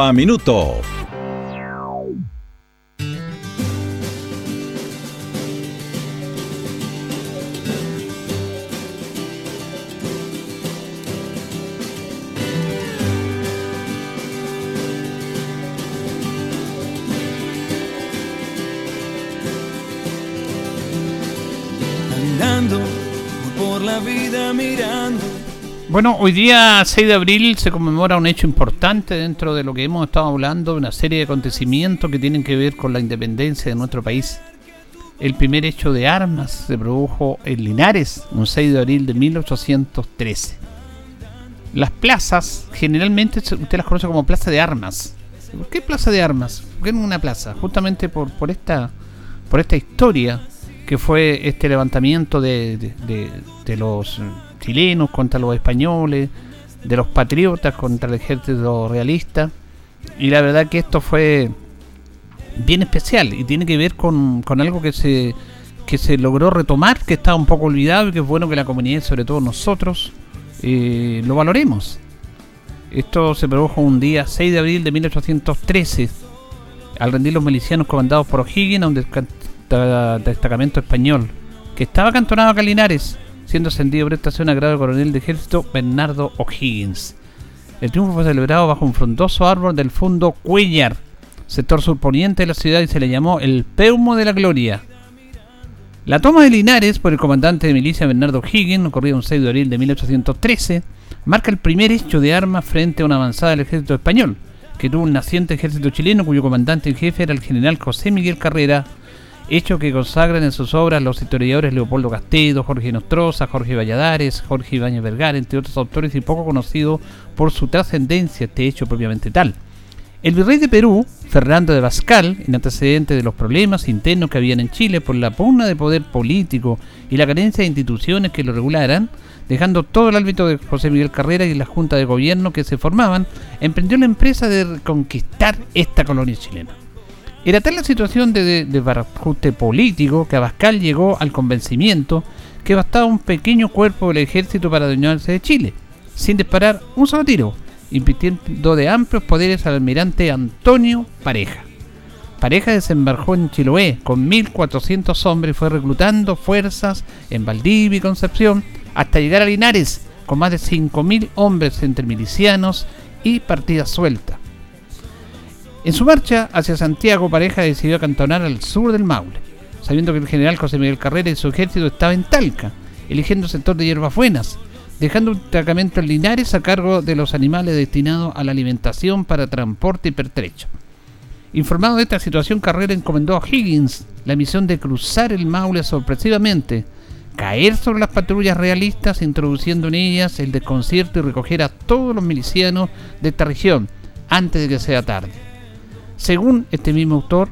a Minuto. Bueno, hoy día 6 de abril se conmemora un hecho importante dentro de lo que hemos estado hablando, una serie de acontecimientos que tienen que ver con la independencia de nuestro país. El primer hecho de armas se produjo en Linares, un 6 de abril de 1813. Las plazas, generalmente usted las conoce como plaza de armas. ¿Por qué plaza de armas? ¿Por qué en una plaza? Justamente por, por, esta, por esta historia que fue este levantamiento de, de los chilenos contra los españoles, de los patriotas contra el ejército realista. Y la verdad que esto fue bien especial y tiene que ver con, algo que se, que se logró retomar, que estaba un poco olvidado y que es bueno que la comunidad, sobre todo nosotros, eh, lo valoremos. Esto se produjo un día 6 de abril de 1813, al rendir los milicianos comandados por O'Higgins a un destacamento español, que estaba cantonado a Calinares siendo ascendido prestación a grado coronel de ejército Bernardo O'Higgins. El triunfo fue celebrado bajo un frondoso árbol del fondo Cuellar, sector surponiente de la ciudad, y se le llamó el Peumo de la Gloria. La toma de Linares por el comandante de milicia Bernardo O'Higgins, ocurrido un 6 de abril de 1813, marca el primer hecho de armas frente a una avanzada del ejército español, que tuvo un naciente ejército chileno cuyo comandante en jefe era el general José Miguel Carrera, hecho que consagran en sus obras los historiadores Leopoldo Castedo, Jorge Nostroza, Jorge Valladares, Jorge Ibáñez Vergara, entre otros autores y poco conocido por su trascendencia este hecho propiamente tal. El virrey de Perú, Fernando de Bascal, en antecedente de los problemas internos que habían en Chile por la pugna de poder político y la carencia de instituciones que lo regularan, dejando todo el ámbito de José Miguel Carrera y la Junta de Gobierno que se formaban, emprendió la empresa de reconquistar esta colonia chilena. Era tal la situación de, de, político que Abascal llegó al convencimiento que bastaba un pequeño cuerpo del ejército para adueñarse de Chile, sin disparar un solo tiro, impidiendo de amplios poderes al almirante Antonio Pareja. Pareja desembarcó en Chiloé con 1.400 hombres y fue reclutando fuerzas en Valdivia y Concepción hasta llegar a Linares con más de 5.000 hombres entre milicianos y partidas sueltas. En su marcha hacia Santiago, Pareja decidió acantonar al sur del Maule, sabiendo que el general José Miguel Carrera y su ejército estaba en Talca, eligiendo el sector de hierbas buenas, dejando un destacamento en Linares a cargo de los animales destinados a la alimentación para transporte y pertrecho. Informado de esta situación, Carrera encomendó a Higgins la misión de cruzar el Maule sorpresivamente, caer sobre las patrullas realistas, introduciendo en ellas el desconcierto y recoger a todos los milicianos de esta región antes de que sea tarde. Según este mismo autor,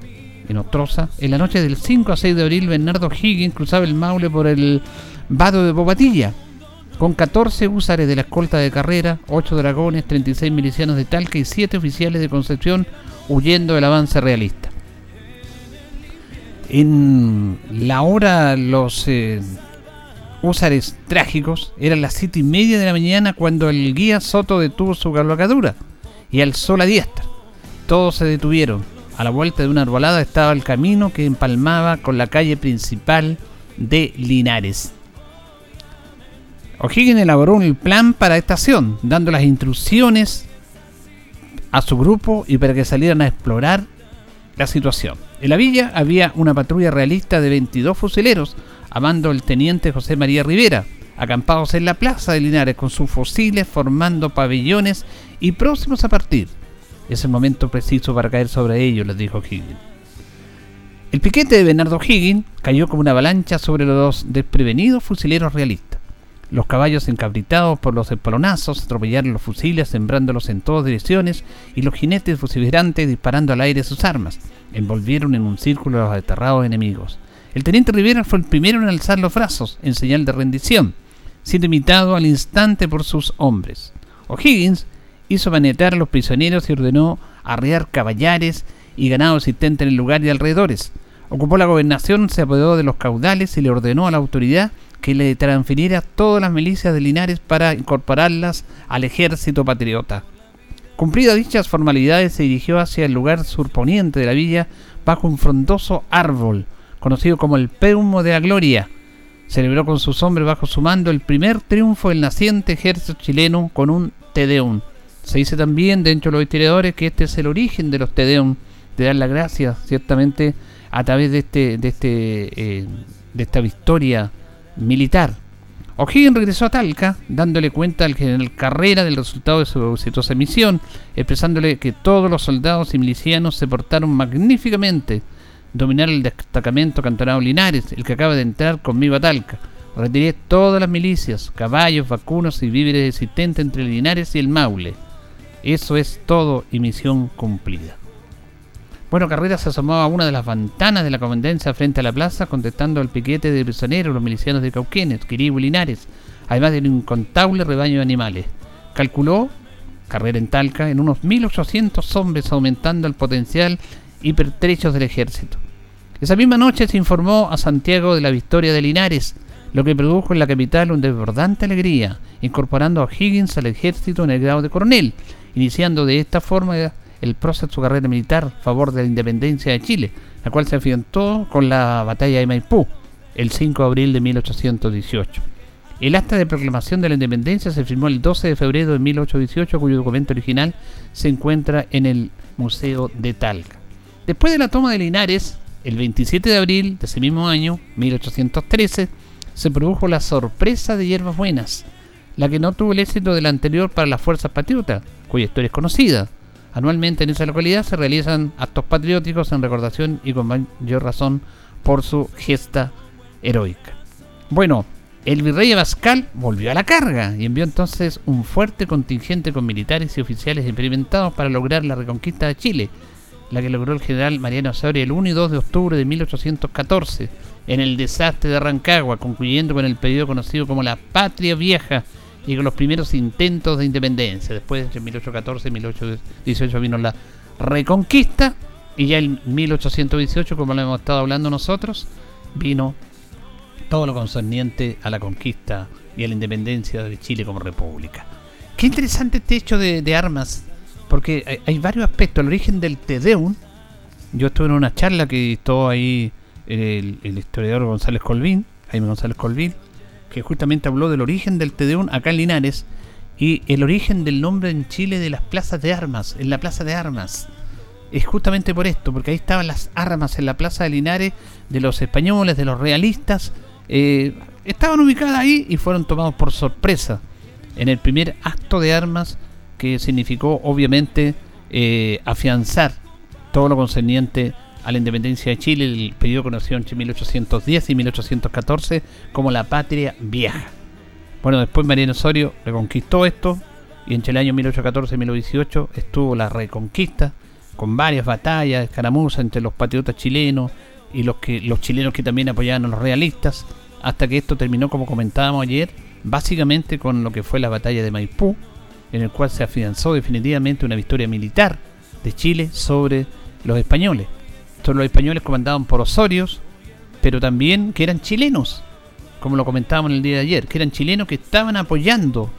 en Ostroza, en la noche del 5 a 6 de abril, Bernardo Higgins cruzaba el Maule por el vado de Bobatilla, con 14 húsares de la escolta de carrera, 8 dragones, 36 milicianos de Talca y 7 oficiales de Concepción huyendo del avance realista. En la hora los eh, húsares trágicos eran las 7 y media de la mañana cuando el guía Soto detuvo su cabalgadura y alzó la diestra. Todos se detuvieron. A la vuelta de una arbolada estaba el camino que empalmaba con la calle principal de Linares. O'Higgins elaboró un plan para esta acción, dando las instrucciones a su grupo y para que salieran a explorar la situación. En la villa había una patrulla realista de 22 fusileros, a mando del teniente José María Rivera, acampados en la plaza de Linares con sus fusiles formando pabellones y próximos a partir. Es el momento preciso para caer sobre ellos, les dijo Higgins. El piquete de Bernardo Higgins cayó como una avalancha sobre los desprevenidos fusileros realistas. Los caballos encabritados por los espalonazos atropellaron los fusiles, sembrándolos en todas direcciones, y los jinetes vociferantes disparando al aire sus armas, envolvieron en un círculo a los aterrados enemigos. El teniente Rivera fue el primero en alzar los brazos, en señal de rendición, siendo imitado al instante por sus hombres. O'Higgins hizo manetar a los prisioneros y ordenó arriar caballares y ganado existente en el lugar y alrededores. Ocupó la gobernación, se apoderó de los caudales y le ordenó a la autoridad que le transfiriera todas las milicias de Linares para incorporarlas al ejército patriota. Cumplidas dichas formalidades, se dirigió hacia el lugar surponiente de la villa bajo un frondoso árbol, conocido como el Peumo de la Gloria. Celebró con sus hombres bajo su mando el primer triunfo del naciente ejército chileno con un Tedeum. Se dice también dentro de los historiadores que este es el origen de los Tedeum, de dar las gracias, ciertamente, a través de este, de este, eh, esta victoria militar. O'Higgins regresó a Talca, dándole cuenta al general Carrera del resultado de su exitosa misión, expresándole que todos los soldados y milicianos se portaron magníficamente. Dominar el destacamento cantonado Linares, el que acaba de entrar conmigo a Talca. Retiré todas las milicias, caballos, vacunos y víveres existentes entre Linares y el Maule. Eso es todo y misión cumplida. Bueno, Carrera se asomaba a una de las ventanas de la comandancia frente a la plaza, contestando al piquete de prisioneros, los milicianos de Cauquenes, Quiribú y Linares, además de un incontable rebaño de animales. Calculó, Carrera en Talca, en unos 1.800 hombres, aumentando el potencial hipertrechos del ejército. Esa misma noche se informó a Santiago de la victoria de Linares, lo que produjo en la capital un desbordante alegría, incorporando a Higgins al ejército en el grado de coronel, iniciando de esta forma el proceso de su carrera militar a favor de la independencia de Chile, la cual se afiantó con la batalla de Maipú el 5 de abril de 1818. El acta de proclamación de la independencia se firmó el 12 de febrero de 1818, cuyo documento original se encuentra en el Museo de Talca. Después de la toma de Linares, el 27 de abril de ese mismo año, 1813, se produjo la sorpresa de Hierbas Buenas, la que no tuvo el éxito de la anterior para las fuerzas patriotas, cuya historia es conocida. Anualmente en esa localidad se realizan actos patrióticos en recordación y con mayor razón por su gesta heroica. Bueno, el virrey Abascal volvió a la carga y envió entonces un fuerte contingente con militares y oficiales experimentados para lograr la reconquista de Chile, la que logró el general Mariano Osorio el 1 y 2 de octubre de 1814 en el desastre de Rancagua, concluyendo con el periodo conocido como la Patria Vieja, y con los primeros intentos de independencia. Después, de 1814 y 1818 vino la reconquista y ya en 1818, como lo hemos estado hablando nosotros, vino todo lo concerniente a la conquista y a la independencia de Chile como república. Qué interesante este hecho de, armas, porque hay, varios aspectos. El origen del Tedeum, yo estuve en una charla que estuvo ahí el, el historiador González Colvín, Jaime González Colvín, que justamente habló del origen del Tedeum acá en Linares y el origen del nombre en Chile de las plazas de armas, en la plaza de armas. Es justamente por esto, porque ahí estaban las armas en la plaza de Linares de los españoles, de los realistas. Eh, estaban ubicadas ahí y fueron tomados por sorpresa en el primer acto de armas que significó obviamente eh, afianzar todo lo concerniente a la independencia de Chile, el periodo conocido entre 1810 y 1814 como la Patria Vieja. Bueno, después Mariano Osorio reconquistó esto y entre el año 1814 y 1818 estuvo la reconquista con varias batallas, escaramuzas entre los patriotas chilenos y los, que, los chilenos que también apoyaban a los realistas, hasta que esto terminó, como comentábamos ayer, básicamente con lo que fue la batalla de Maipú, en el cual se afianzó definitivamente una victoria militar de Chile sobre los españoles los españoles comandaban por Osorios, pero también que eran chilenos, como lo comentábamos en el día de ayer, que eran chilenos que estaban apoyando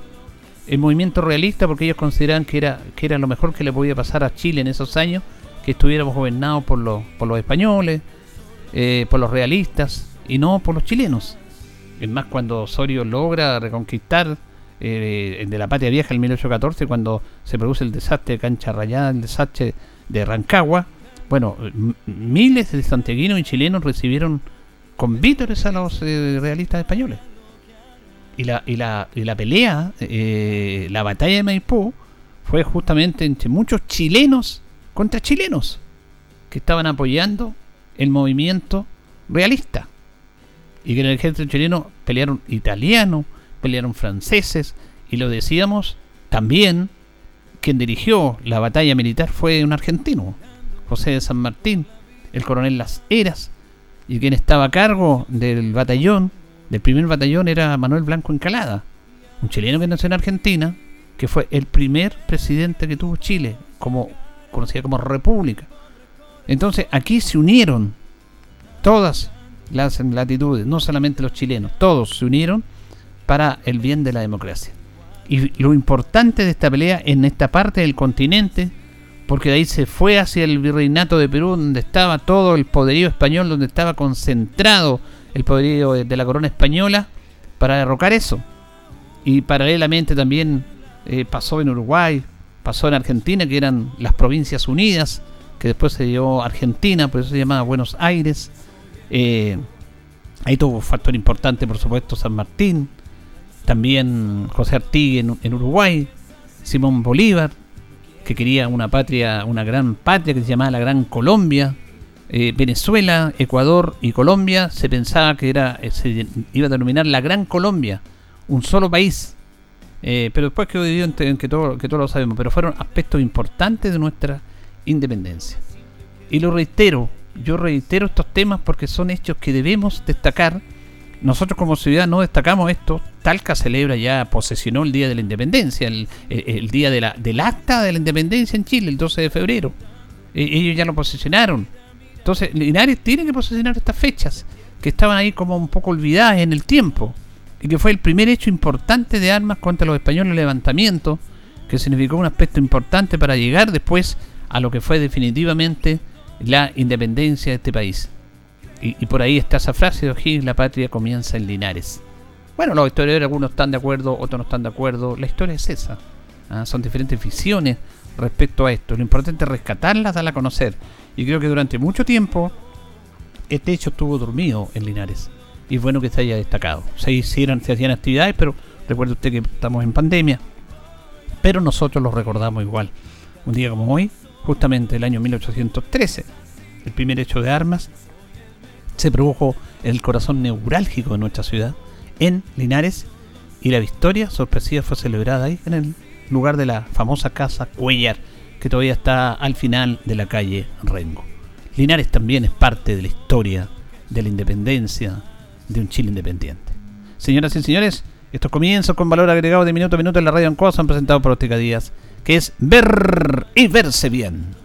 el movimiento realista porque ellos consideraban que era, que era lo mejor que le podía pasar a Chile en esos años, que estuviéramos gobernados por los, por los españoles, eh, por los realistas y no por los chilenos. Es más, cuando Osorio logra reconquistar eh, de la patria vieja en 1814, cuando se produce el desastre de Cancha Rayada, el desastre de Rancagua, bueno, miles de santiaguinos y chilenos recibieron con vítores a los eh, realistas españoles. Y la, y la, y la pelea, eh, la batalla de Maipú, fue justamente entre muchos chilenos contra chilenos que estaban apoyando el movimiento realista. Y que en el ejército chileno pelearon italianos, pelearon franceses y lo decíamos también quien dirigió la batalla militar fue un argentino, José de San Martín, el coronel Las Heras, y quien estaba a cargo del batallón, del primer batallón era Manuel Blanco Encalada, un chileno que nació en Argentina, que fue el primer presidente que tuvo Chile, como conocida como república. Entonces aquí se unieron todas las latitudes, no solamente los chilenos, todos se unieron para el bien de la democracia. Y lo importante de esta pelea en esta parte del continente, porque de ahí se fue hacia el virreinato de Perú, donde estaba todo el poderío español, donde estaba concentrado el poderío de la corona española, para derrocar eso. Y paralelamente también eh, pasó en Uruguay, pasó en Argentina, que eran las provincias unidas, que después se dio Argentina, por eso se llamaba Buenos Aires. Eh, ahí tuvo un factor importante, por supuesto, San Martín, también José Artigue en, Uruguay, Simón Bolívar, que quería una patria, una gran patria que se llamaba la Gran Colombia. Eh, Venezuela, Ecuador y Colombia se pensaba que era eh, se iba a denominar la Gran Colombia, un solo país. Eh, pero después quedó dividido en, que, todo, que todos lo sabemos, pero fueron aspectos importantes de nuestra independencia. Y lo reitero, yo reitero estos temas porque son hechos que debemos destacar nosotros como ciudad no destacamos esto. Talca celebra ya, posesionó el Día de la Independencia, el, día de la, del acta de la independencia en Chile, el 12 de febrero. E, ellos ya lo posesionaron. Entonces, Linares tiene que posesionar estas fechas, que estaban ahí como un poco olvidadas en el tiempo, y que fue el primer hecho importante de armas contra los españoles, el levantamiento, que significó un aspecto importante para llegar después a lo que fue definitivamente la independencia de este país. Y, por ahí está esa frase de O'Higgins, la patria comienza en Linares. Bueno, los historiadores algunos están de acuerdo, otros no están de acuerdo. La historia es esa. ¿ah? Son diferentes visiones respecto a esto. Lo importante es rescatarlas, darla a conocer. Y creo que durante mucho tiempo este hecho estuvo dormido en Linares. Y bueno que se haya destacado. Se hicieron, se hacían actividades, pero recuerde usted que estamos en pandemia. Pero nosotros lo recordamos igual. Un día como hoy, justamente el año 1813, el primer hecho de armas se produjo el corazón neurálgico de nuestra ciudad, en Linares, y la victoria sorpresiva fue celebrada ahí, en el lugar de la famosa casa Cuellar, que todavía está al final de la calle Rengo. Linares también es parte de la historia de la independencia de un Chile independiente. Señoras y señores, estos comienzos con valor agregado de minuto a minuto en la radio Ancoa han presentado por Óptica Díaz, que es ver y verse bien.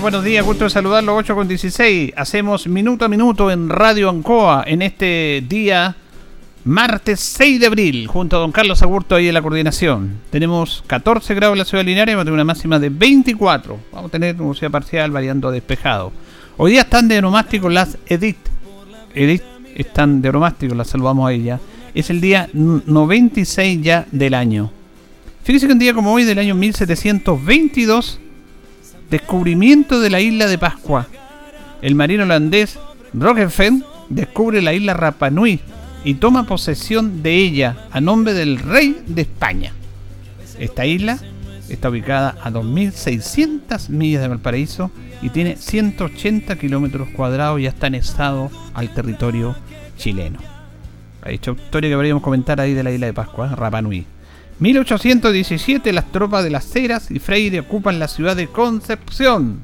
Buenos días, gusto de saludarlo, 8 con 16. Hacemos minuto a minuto en Radio Ancoa en este día martes 6 de abril, junto a don Carlos Agurto ahí en la coordinación. Tenemos 14 grados en la ciudad de Linares, vamos a tener una máxima de 24. Vamos a tener ciudad parcial variando despejado. Hoy día están de oromástico las Edith. Edith están de oromástico, las saludamos a ella. Es el día 96 ya del año. Fíjense que un día como hoy del año 1722 Descubrimiento de la isla de Pascua. El marino holandés Roggeveen descubre la isla Rapanui y toma posesión de ella a nombre del rey de España. Esta isla está ubicada a 2.600 millas de Valparaíso y tiene 180 kilómetros cuadrados y está anexado al territorio chileno. Ha dicho historia que podríamos comentar ahí de la isla de Pascua, Rapanui. 1817 las tropas de las Heras y Freire ocupan la ciudad de Concepción.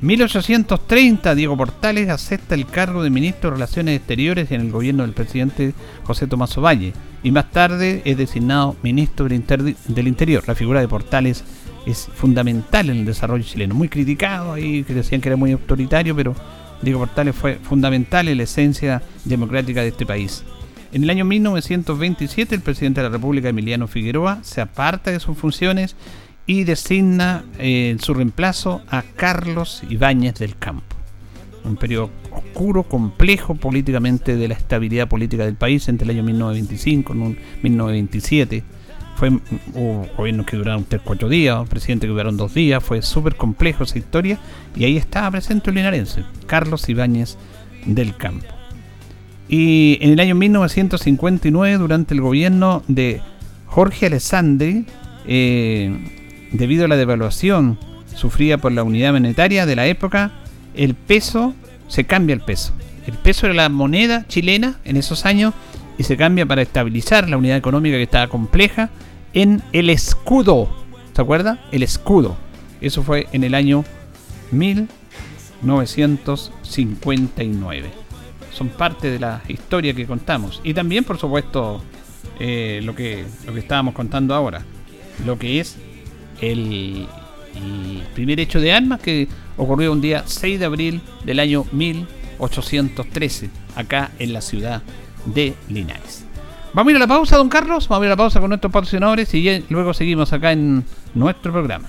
1830 Diego Portales acepta el cargo de ministro de Relaciones Exteriores en el gobierno del presidente José Tomás Ovalle y más tarde es designado ministro del, Interior. La figura de Portales es fundamental en el desarrollo chileno, muy criticado ahí, que decían que era muy autoritario, pero Diego Portales fue fundamental en la esencia democrática de este país. En el año 1927 el presidente de la República, Emiliano Figueroa, se aparta de sus funciones y designa eh, en su reemplazo a Carlos Ibáñez del Campo. Un periodo oscuro, complejo políticamente de la estabilidad política del país entre el año 1925 y 1927. Fue hubo gobiernos que duraron 3, 4 días, presidentes que duraron 2 días, fue súper complejo esa historia y ahí estaba presente el linarense, Carlos Ibáñez del Campo. Y en el año 1959, durante el gobierno de Jorge Alessandri, eh, debido a la devaluación sufrida por la unidad monetaria de la época, el peso, se cambia el peso. El peso era la moneda chilena en esos años y se cambia para estabilizar la unidad económica que estaba compleja en el escudo. ¿Se acuerda? El escudo. Eso fue en el año 1959. Son parte de la historia que contamos. Y también, por supuesto, eh, lo, que, lo que estábamos contando ahora. Lo que es el, el primer hecho de armas que ocurrió un día 6 de abril del año 1813, acá en la ciudad de Linares. Vamos a ir a la pausa, don Carlos. Vamos a ir a la pausa con nuestros patrocinadores y luego seguimos acá en nuestro programa.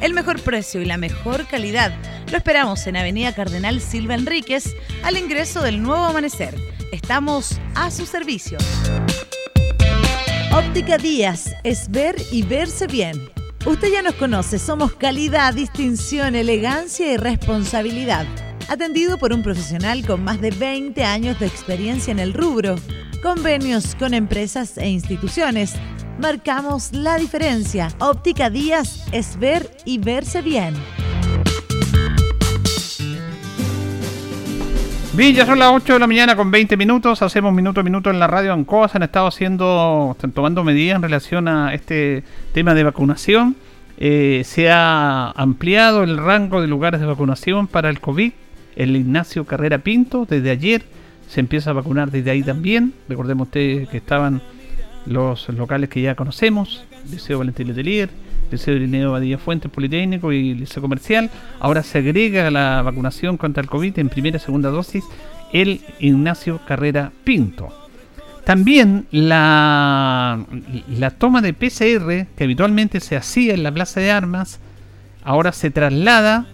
El mejor precio y la mejor calidad. Lo esperamos en Avenida Cardenal Silva Enríquez, al ingreso del nuevo amanecer. Estamos a su servicio. Óptica Díaz es ver y verse bien. Usted ya nos conoce, somos calidad, distinción, elegancia y responsabilidad. Atendido por un profesional con más de 20 años de experiencia en el rubro. Convenios con empresas e instituciones. Marcamos la diferencia. Óptica Díaz es ver y verse bien. Bien, ya son las 8 de la mañana con 20 minutos. Hacemos minuto a minuto en la radio Ancoa. Se han estado haciendo, están tomando medidas en relación a este tema de vacunación. Eh, se ha ampliado el rango de lugares de vacunación para el COVID. El Ignacio Carrera Pinto, desde ayer se empieza a vacunar desde ahí también. Recordemos ustedes que estaban los locales que ya conocemos: Liceo Valentín Letelier, Liceo Irineo Badilla Fuentes Politécnico y Liceo Comercial. Ahora se agrega la vacunación contra el COVID en primera y segunda dosis el Ignacio Carrera Pinto. También la, la toma de PCR, que habitualmente se hacía en la Plaza de Armas, ahora se traslada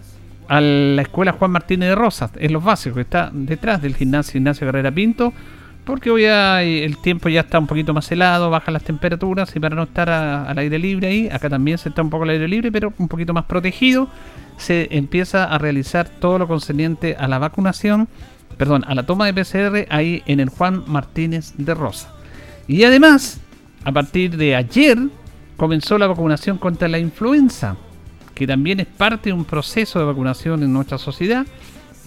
a la Escuela Juan Martínez de Rosas, en los básicos, está detrás del gimnasio Ignacio Carrera Pinto, porque hoy el tiempo ya está un poquito más helado, bajan las temperaturas y para no estar al aire libre ahí, acá también se está un poco al aire libre, pero un poquito más protegido, se empieza a realizar todo lo concerniente a la vacunación, perdón, a la toma de PCR ahí en el Juan Martínez de Rosa. Y además, a partir de ayer comenzó la vacunación contra la influenza, que también es parte de un proceso de vacunación en nuestra sociedad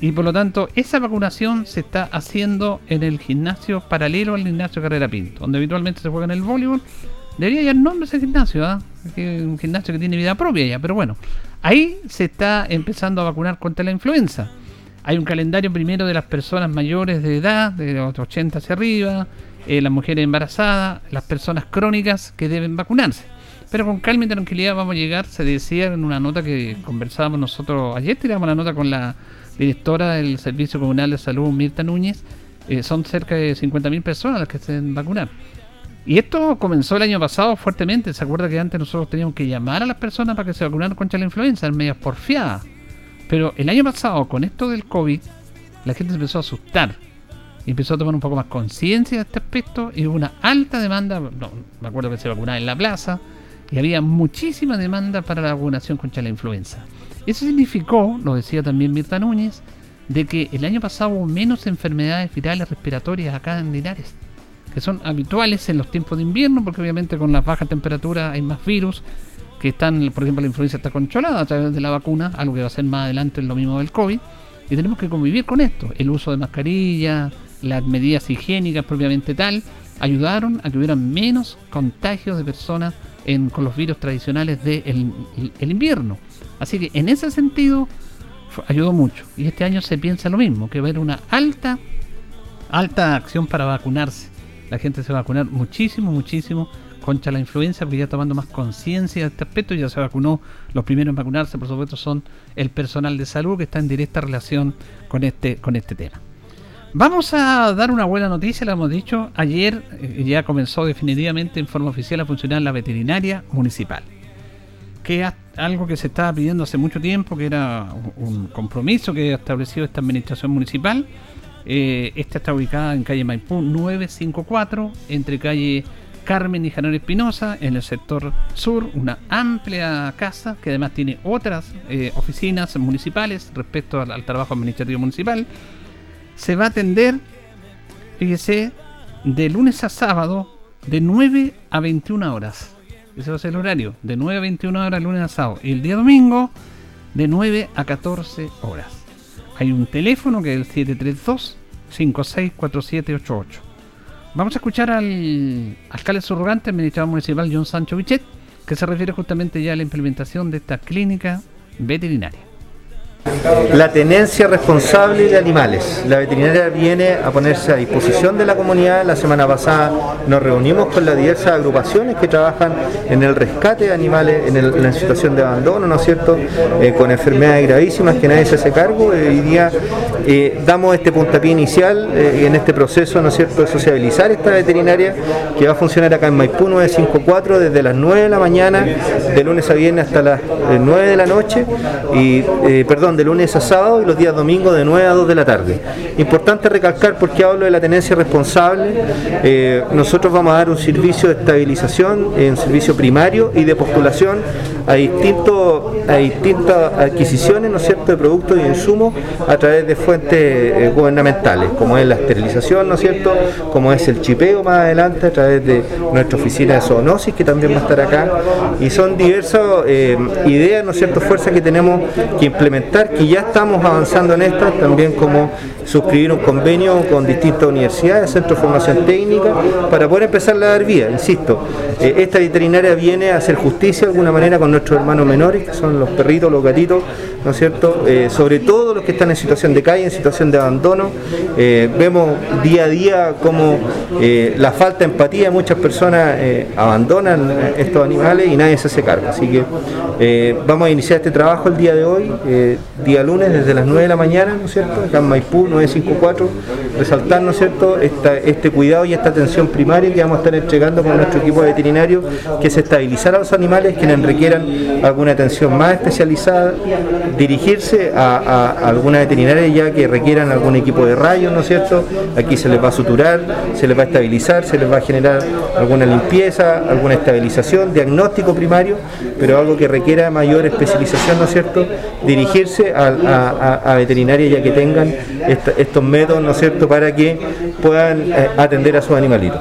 y por lo tanto, esa vacunación se está haciendo en el gimnasio paralelo al gimnasio Carrera Pinto, donde habitualmente se juega en el voleibol. Debería ya nombre ese gimnasio, ¿ah? un gimnasio que tiene vida propia ya, pero bueno, ahí se está empezando a vacunar contra la influenza. Hay un calendario primero de las personas mayores de edad, de los 80 hacia arriba, eh, las mujeres embarazadas, las personas crónicas que deben vacunarse. Pero con calma y tranquilidad vamos a llegar, se decía en una nota que conversábamos nosotros, ayer tiramos la nota con la directora del Servicio Comunal de Salud, Mirta Núñez, eh, son cerca de 50.000 personas las que se vacunar. Y esto comenzó el año pasado fuertemente. ¿Se acuerda que antes nosotros teníamos que llamar a las personas para que se vacunaran contra la influenza? En medias porfiadas. Pero el año pasado, con esto del COVID, la gente se empezó a asustar. Empezó a tomar un poco más conciencia de este aspecto. Y hubo una alta demanda. No, me acuerdo que se vacunaba en la plaza. Y había muchísima demanda para la vacunación contra la influenza. Eso significó, lo decía también Mirta Núñez, de que el año pasado hubo menos enfermedades virales respiratorias acá en Linares, que son habituales en los tiempos de invierno, porque obviamente con las bajas temperaturas hay más virus, que están, por ejemplo, la influencia está controlada a través de la vacuna, algo que va a ser más adelante lo mismo del COVID, y tenemos que convivir con esto. El uso de mascarilla, las medidas higiénicas propiamente tal, ayudaron a que hubiera menos contagios de personas con los virus tradicionales del el invierno. Así que en ese sentido ayudó mucho. Y este año se piensa lo mismo, que va a haber una alta, alta acción para vacunarse. La gente se va a vacunar muchísimo, muchísimo contra la influenza, porque ya tomando más conciencia de este aspecto, ya se vacunó. Los primeros en vacunarse, por supuesto, son el personal de salud que está en directa relación con este, con este tema. Vamos a dar una buena noticia, lo hemos dicho. Ayer eh, ya comenzó definitivamente en forma oficial a funcionar la veterinaria municipal. Que es algo que se estaba pidiendo hace mucho tiempo, que era un compromiso que ha establecido esta administración municipal. Eh, esta está ubicada en calle Maipú 954, entre calle Carmen y Janón Espinosa, en el sector sur, una amplia casa que además tiene otras eh, oficinas municipales respecto al trabajo administrativo municipal se va a atender, fíjese, de lunes a sábado, de 9 a 21 horas. Ese va a ser el horario, de 9 a 21 horas lunes a sábado. Y el día domingo, de 9 a 14 horas. Hay un teléfono que es el 732 564788. Vamos a escuchar al alcalde subrogante, administrador municipal John Sancho Bichet, que se refiere justamente ya a la implementación de esta clínica veterinaria. La tenencia responsable de animales. La veterinaria viene a ponerse a disposición de la comunidad. La semana pasada nos reunimos con las diversas agrupaciones que trabajan en el rescate de animales en, la situación de abandono, ¿no es cierto? Eh, con enfermedades gravísimas que nadie se hace cargo. Hoy día eh, damos este puntapié inicial eh, en este proceso, ¿no es cierto?, de sociabilizar esta veterinaria que va a funcionar acá en Maipú 954 desde las 9 de la mañana, de lunes a viernes hasta las 9 de la noche. Y, perdón, de lunes a sábado y los días domingos de 9 a 2 de la tarde. Importante recalcar porque hablo de la tenencia responsable. Eh, nosotros vamos a dar un servicio de estabilización, un servicio primario y de postulación a, distintos, a distintas adquisiciones ¿no es cierto? de productos y insumos a través de fuentes eh, gubernamentales, como es la esterilización, ¿no es cierto? como es el chipeo más adelante a través de nuestra oficina de zoonosis que también va a estar acá. Y son diversas eh, ideas, ¿no es cierto?, fuerzas que tenemos que implementar, que ya estamos avanzando en estas, también como suscribir un convenio con distintas universidades, centros de formación técnica, para poder empezar a dar vía. Insisto, eh, esta veterinaria viene a hacer justicia de alguna manera con nuestros hermanos menores, que son los perritos, los gatitos, ¿no es cierto? Eh, sobre todo los que están en situación de calle, en situación de abandono. Eh, vemos día a día cómo la falta de empatía, muchas personas abandonan estos animales y nadie se hace cargo. Así que vamos a iniciar este trabajo el día de hoy, día lunes, desde las 9 de la mañana, ¿no es cierto? Acá en Maipú, 954, resaltar, ¿no es cierto?, este cuidado y esta atención primaria que vamos a estar entregando con nuestro equipo de veterinarios, que es estabilizar a los animales, quienes requieran alguna atención más especializada, dirigirse a, alguna veterinaria ya que requieran algún equipo de rayos, ¿no es cierto? Aquí se les va a suturar, se les va a estabilizar, se les va a generar alguna limpieza, alguna estabilización, diagnóstico primario, pero algo que requiera mayor especialización, ¿no es cierto? Dirigirse a, a veterinarias ya que tengan estos métodos, ¿no es cierto?, para que puedan eh, atender a sus animalitos.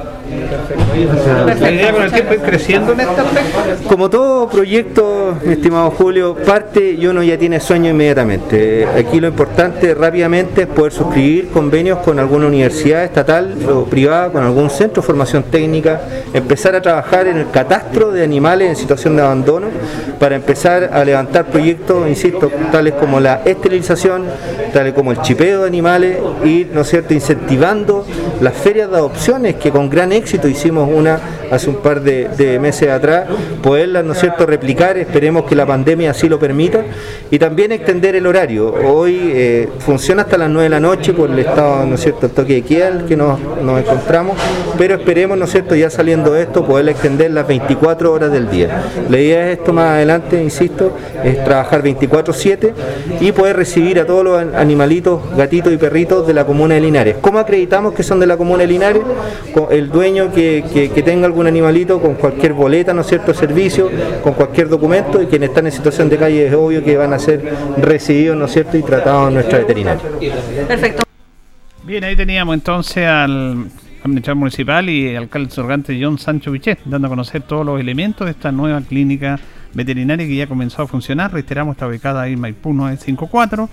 ¿La idea con el tiempo ir creciendo en este aspecto? Como todo proyecto, mi estimado Julio, parte y uno ya tiene sueño inmediatamente. Aquí lo importante rápidamente es poder suscribir convenios con alguna universidad estatal o privada, con algún centro de formación técnica, empezar a trabajar en el catastro de animales en situación de abandono, para empezar a levantar proyectos, insisto, tales como la esterilización, tales como el chipeo de animales y, ¿no es cierto?, incentivando las ferias de adopciones que con gran éxito hicimos una hace un par de, meses atrás, poderla, ¿no es cierto?, replicar, esperemos que la pandemia así lo permita, y también extender el horario. Hoy eh, funciona hasta las 9 de la noche por el estado, ¿no es cierto?, el toque de queda que nos, encontramos, pero esperemos, ¿no es cierto?, ya saliendo esto, poder extender las 24 horas del día. La idea es esto más adelante, insisto, es trabajar 24-7 y poder recibir a todos los animalitos, gatitos y perritos de la comuna de Linares. ¿Cómo acreditamos que son de la comuna de Linares? El dueño que, que tenga algún animalito con cualquier boleta, ¿no es cierto?, servicio, con cualquier documento y quienes están en situación de calle es obvio que van a ser recibidos, ¿no es cierto?, y tratados en nuestra veterinaria. Perfecto. Bien, ahí teníamos entonces al administrador municipal y alcalde surgante John Sancho Vichet, dando a conocer todos los elementos de esta nueva clínica veterinaria que ya comenzó a funcionar. Reiteramos, está ubicada ahí en Maipú 954,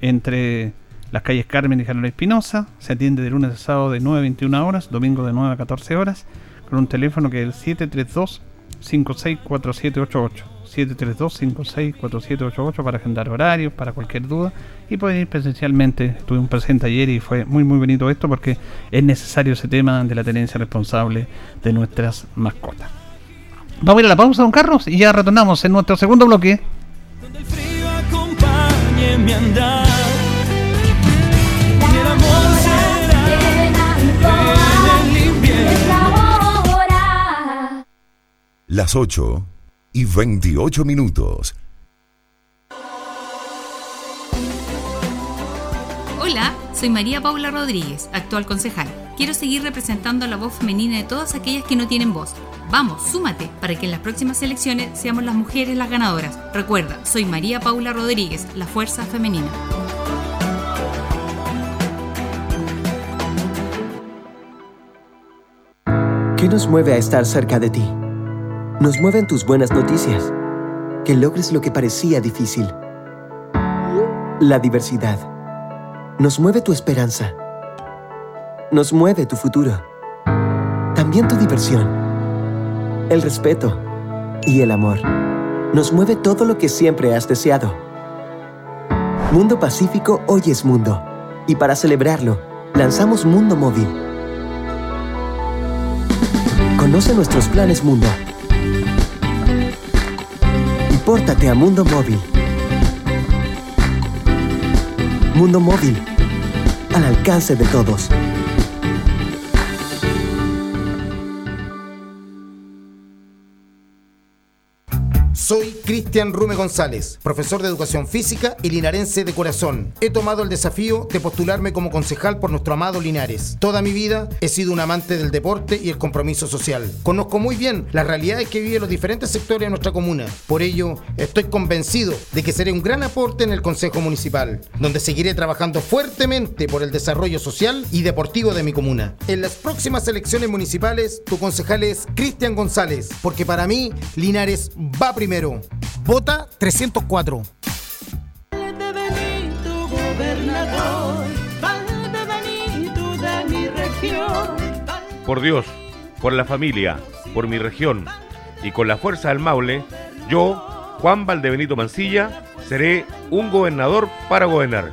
entre las calles Carmen y General Espinosa. Se atiende de lunes a sábado de 9 a 21 horas, domingo de 9 a 14 horas, con un teléfono que es el 732 564788 732-564788 para agendar horarios, para cualquier duda y pueden ir presencialmente. un presente ayer y fue muy muy bonito esto porque es necesario ese tema de la tenencia responsable de nuestras mascotas. Vamos a ir a la pausa, don Carlos, y ya retornamos en nuestro segundo bloque. Las 8 y 28 minutos. Hola, soy María Paula Rodríguez, actual concejal. Quiero seguir representando la voz femenina de todas aquellas que no tienen voz. Vamos, súmate para que en las próximas elecciones seamos las mujeres las ganadoras. Recuerda, soy María Paula Rodríguez, la fuerza femenina. ¿Qué nos mueve a estar cerca de ti? Nos mueven tus buenas noticias. Que logres lo que parecía difícil. La diversidad. Nos mueve tu esperanza. Nos mueve tu futuro. También tu diversión. El respeto. Y el amor. Nos mueve todo lo que siempre has deseado. Mundo Pacífico hoy es mundo. Y para celebrarlo, lanzamos Mundo Móvil. Conoce nuestros planes Mundo Pórtate a Mundo Móvil. Mundo Móvil, al alcance de todos. Soy Cristian Rume González, profesor de educación física y linarense de corazón. He tomado el desafío de postularme como concejal por nuestro amado Linares. Toda mi vida he sido un amante del deporte y el compromiso social. Conozco muy bien las realidades que viven los diferentes sectores de nuestra comuna. Por ello, estoy convencido de que seré un gran aporte en el Consejo Municipal, donde seguiré trabajando fuertemente por el desarrollo social y deportivo de mi comuna. En las próximas elecciones municipales, tu concejal es Cristian González, porque para mí, Linares va primero Vota 304. Por Dios, por la familia, por mi región y con la fuerza del Maule, yo, Juan Valdebenito Mancilla, seré un gobernador para gobernar.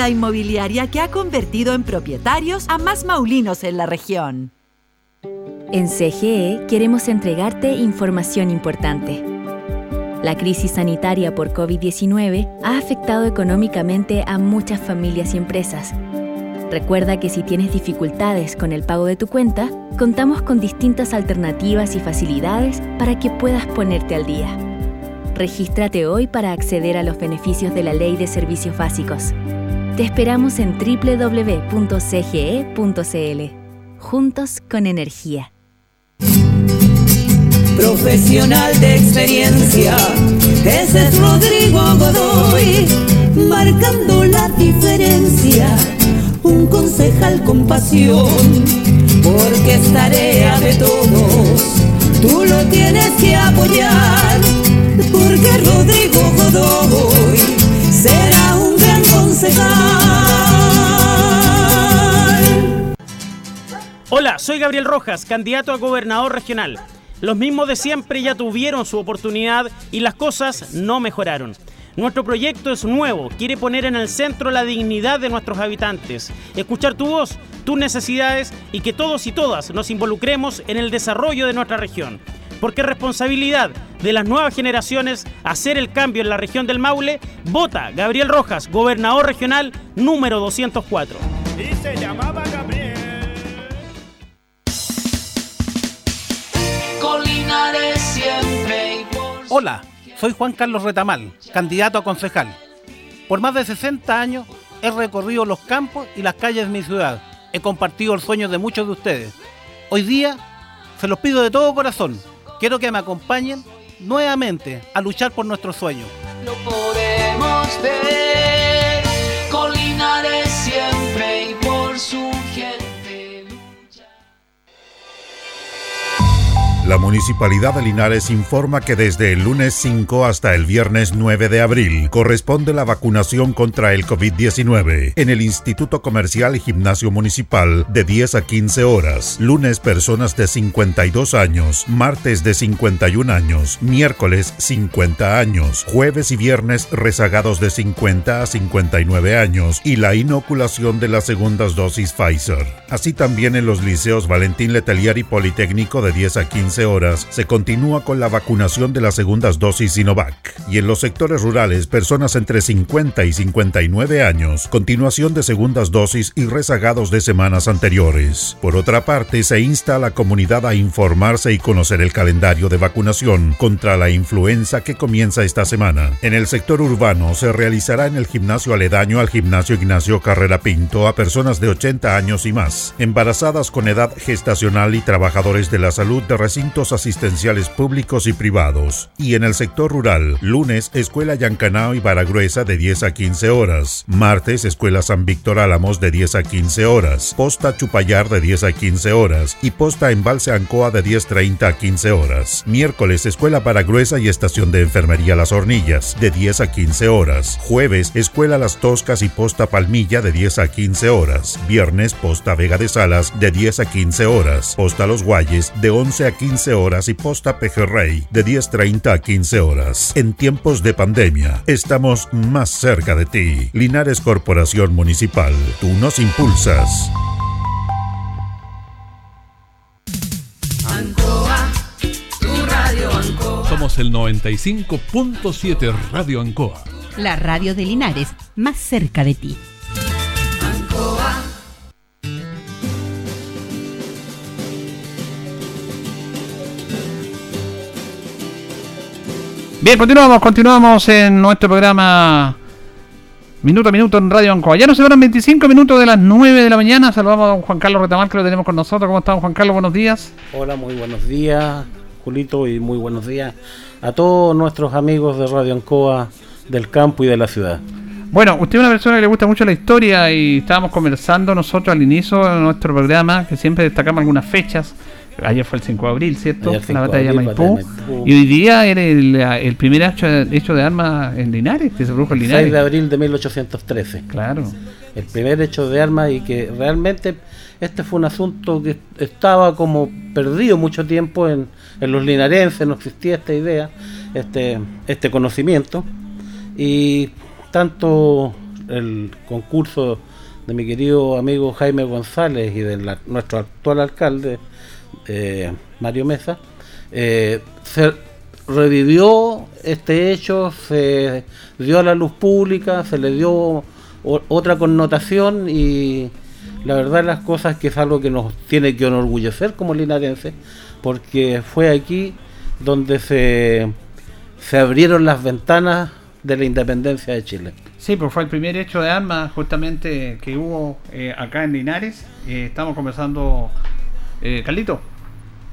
Inmobiliaria que ha convertido en propietarios a más maulinos en la región. En CGE queremos entregarte información importante. La crisis sanitaria por COVID-19 ha afectado económicamente a muchas familias y empresas. Recuerda que si tienes dificultades con el pago de tu cuenta, contamos con distintas alternativas y facilidades para que puedas ponerte al día. Regístrate hoy para acceder a los beneficios de la Ley de Servicios Básicos. Te esperamos en www.cge.cl. Juntos con energía. Profesional de experiencia, ese es Rodrigo Godoy, marcando la diferencia. Un concejal con pasión, porque es tarea de todos. Tú lo tienes que apoyar, porque Rodrigo Godoy será Hola, soy Gabriel Rojas, candidato a gobernador regional. Los mismos de siempre ya tuvieron su oportunidad y las cosas no mejoraron. Nuestro proyecto es nuevo, quiere poner en el centro la dignidad de nuestros habitantes, escuchar tu voz, tus necesidades y que todos y todas nos involucremos en el desarrollo de nuestra región. Porque responsabilidad de las nuevas generaciones hacer el cambio en la región del Maule, vota Gabriel Rojas, gobernador regional número 204. Y se llamaba Gabriel. Colinares siempre Hola, soy Juan Carlos Retamal, candidato a concejal. Por más de 60 años he recorrido los campos y las calles de mi ciudad. He compartido el sueño de muchos de ustedes. Hoy día se los pido de todo corazón. Quiero que me acompañen nuevamente a luchar por nuestro sueño. Lo podemos ver. Siempre y por su La Municipalidad de Linares informa que desde el lunes 5 hasta el viernes 9 de abril corresponde la vacunación contra el COVID-19 en el Instituto Comercial y Gimnasio Municipal de 10 a 15 horas. Lunes personas de 52 años, martes de 51 años, miércoles 50 años, jueves y viernes rezagados de 50 a 59 años y la inoculación de las segundas dosis Pfizer. Así también en los liceos Valentín Letelier y Politécnico de 10 a 15 horas se continúa con la vacunación de las segundas dosis Sinovac. Y en los sectores rurales, personas entre 50 y 59 años, continuación de segundas dosis y rezagados de semanas anteriores. Por otra parte, se insta a la comunidad a informarse y conocer el calendario de vacunación contra la influenza que comienza esta semana. En el sector urbano se realizará en el gimnasio aledaño al gimnasio Ignacio Carrera Pinto a personas de 80 años y más, embarazadas con edad gestacional y trabajadores de la salud de asistenciales públicos y privados. Y en el sector rural, lunes, Escuela Yancanao y Baragruesa de 10 a 15 horas. Martes, Escuela San Víctor Álamos de 10 a 15 horas. Posta Chupayar de 10 a 15 horas. Y Posta Embalse Ancoa de 10.30 a 15 horas. Miércoles, Escuela Baragruesa y Estación de Enfermería Las Hornillas de 10 a 15 horas. Jueves, Escuela Las Toscas y Posta Palmilla de 10 a 15 horas. Viernes, Posta Vega de Salas de 10 a 15 horas. Posta Los Guayes de 11 a 15 horas y Posta Pejerrey de 10.30 a 15 horas. En tiempos de pandemia, estamos más cerca de ti. Linares Corporación Municipal, tú nos impulsas. Ancoa, tu radio Ancoa. Somos el 95.7 Radio Ancoa. La radio de Linares, más cerca de ti. Bien, continuamos, continuamos en nuestro programa Minuto a Minuto en Radio Ancoa. Ya nos separan 25 minutos de las 9 de la mañana. Saludamos a don Juan Carlos Retamal que lo tenemos con nosotros. ¿Cómo está don Juan Carlos? Buenos días. Hola, muy buenos días, Julito, y muy buenos días a todos nuestros amigos de Radio Ancoa del campo y de la ciudad. Bueno, usted es una persona que le gusta mucho la historia y estábamos conversando nosotros al inicio de nuestro programa que siempre destacamos algunas fechas. Ayer fue el 5 de abril, ¿cierto? Ayer 5 la batalla de Maipú. Y hoy día era el, el primer hecho, hecho de armas en Linares, que se produjo en 6 Linares. de abril de 1813. Claro. El primer hecho de armas y que realmente este fue un asunto que estaba como perdido mucho tiempo en, en los linarenses, no existía esta idea, este, este conocimiento. Y tanto el concurso de mi querido amigo Jaime González y de la- nuestro actual alcalde, eh, Mario Mesa, eh, se revivió este hecho, se dio a la luz pública, se le dio otra connotación y la verdad las cosas que es algo que nos tiene que enorgullecer como linarenses, porque fue aquí donde se, se abrieron las ventanas de la independencia de Chile. Sí, pues fue el primer hecho de armas justamente que hubo eh, acá en Linares. Estamos conversando, Carlito,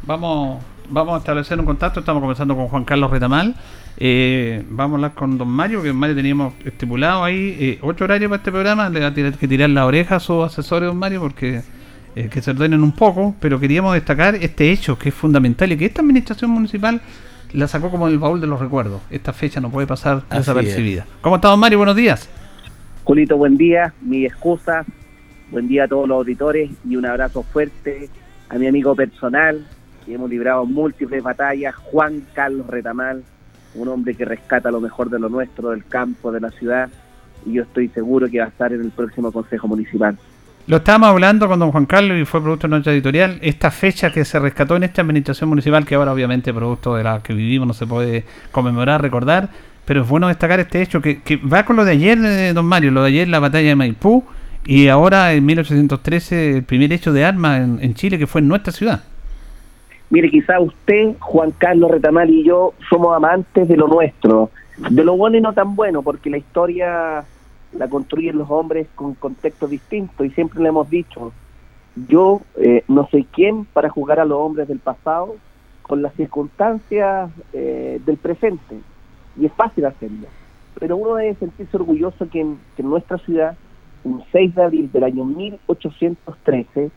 vamos, vamos a establecer un contacto. Estamos conversando con Juan Carlos Retamal. Eh, vamos a hablar con don Mario, que don Mario teníamos estipulado ahí eh, ocho horarios para este programa. Le va a tener que tirar la oreja a sus asesores, don Mario, porque eh, que se ordenen un poco. Pero queríamos destacar este hecho que es fundamental y que esta administración municipal la sacó como el baúl de los recuerdos. Esta fecha no puede pasar Así desapercibida. ¿Cómo está, don Mario? Buenos días. Julito, buen día, mi excusa, buen día a todos los auditores y un abrazo fuerte a mi amigo personal, que hemos librado múltiples batallas, Juan Carlos Retamal, un hombre que rescata lo mejor de lo nuestro, del campo, de la ciudad, y yo estoy seguro que va a estar en el próximo Consejo Municipal. Lo estábamos hablando con don Juan Carlos y fue producto de nuestra editorial. Esta fecha que se rescató en esta administración municipal, que ahora obviamente producto de la que vivimos no se puede conmemorar, recordar, pero es bueno destacar este hecho que, va con lo de ayer, eh, don Mario, lo de ayer, la batalla de Maipú, y ahora en 1813 el primer hecho de armas en Chile que fue en nuestra ciudad. Mire, quizá usted, Juan Carlos Retamal y yo somos amantes de lo nuestro, de lo bueno y no tan bueno, porque la historia la construyen los hombres con contextos distintos y siempre le hemos dicho, yo eh, no soy quien para jugar a los hombres del pasado con las circunstancias eh, del presente y es fácil hacerlo, pero uno debe sentirse orgulloso que en, que en nuestra ciudad, un 6 de abril del año 1813,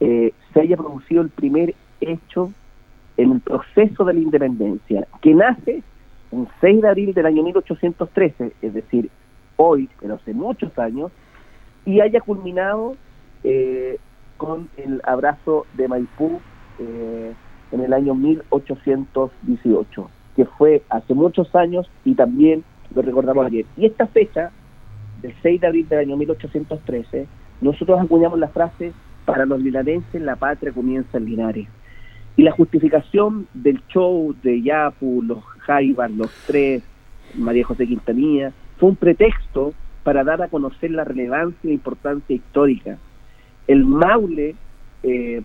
eh, se haya producido el primer hecho en el proceso de la independencia, que nace un 6 de abril del año 1813, es decir, hoy, pero hace muchos años, y haya culminado eh, con el abrazo de Maipú eh, en el año 1818, que fue hace muchos años y también lo recordamos ayer. Y esta fecha, del 6 de abril del año 1813, nosotros acuñamos la frase, para los linarenses la patria comienza en Linares. Y la justificación del show de Yapu, los Jaivas, los tres, María José Quintanilla, fue un pretexto para dar a conocer la relevancia e importancia histórica. El Maule eh,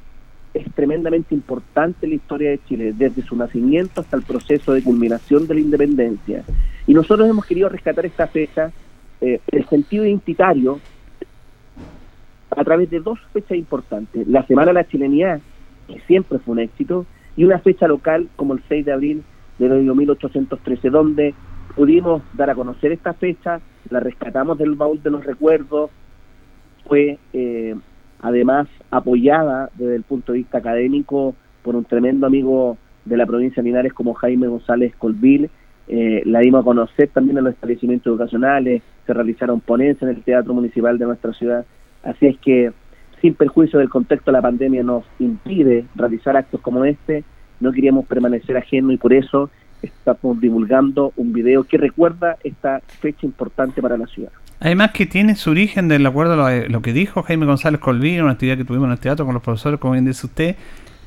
es tremendamente importante en la historia de Chile, desde su nacimiento hasta el proceso de culminación de la independencia. Y nosotros hemos querido rescatar esta fecha, eh, el sentido identitario, a través de dos fechas importantes. La Semana de la Chilenidad, que siempre fue un éxito, y una fecha local como el 6 de abril del año 1813, donde pudimos dar a conocer esta fecha, la rescatamos del baúl de los recuerdos, fue eh, además apoyada desde el punto de vista académico por un tremendo amigo de la provincia de Linares como Jaime González Colville, eh, la dimos a conocer también en los establecimientos educacionales, se realizaron ponencias en el Teatro Municipal de nuestra ciudad, así es que sin perjuicio del contexto de la pandemia nos impide realizar actos como este, no queríamos permanecer ajenos y por eso estamos divulgando un video que recuerda esta fecha importante para la ciudad. Además que tiene su origen del acuerdo a lo, lo que dijo Jaime González Colvino, una actividad que tuvimos en el teatro con los profesores, como bien dice usted,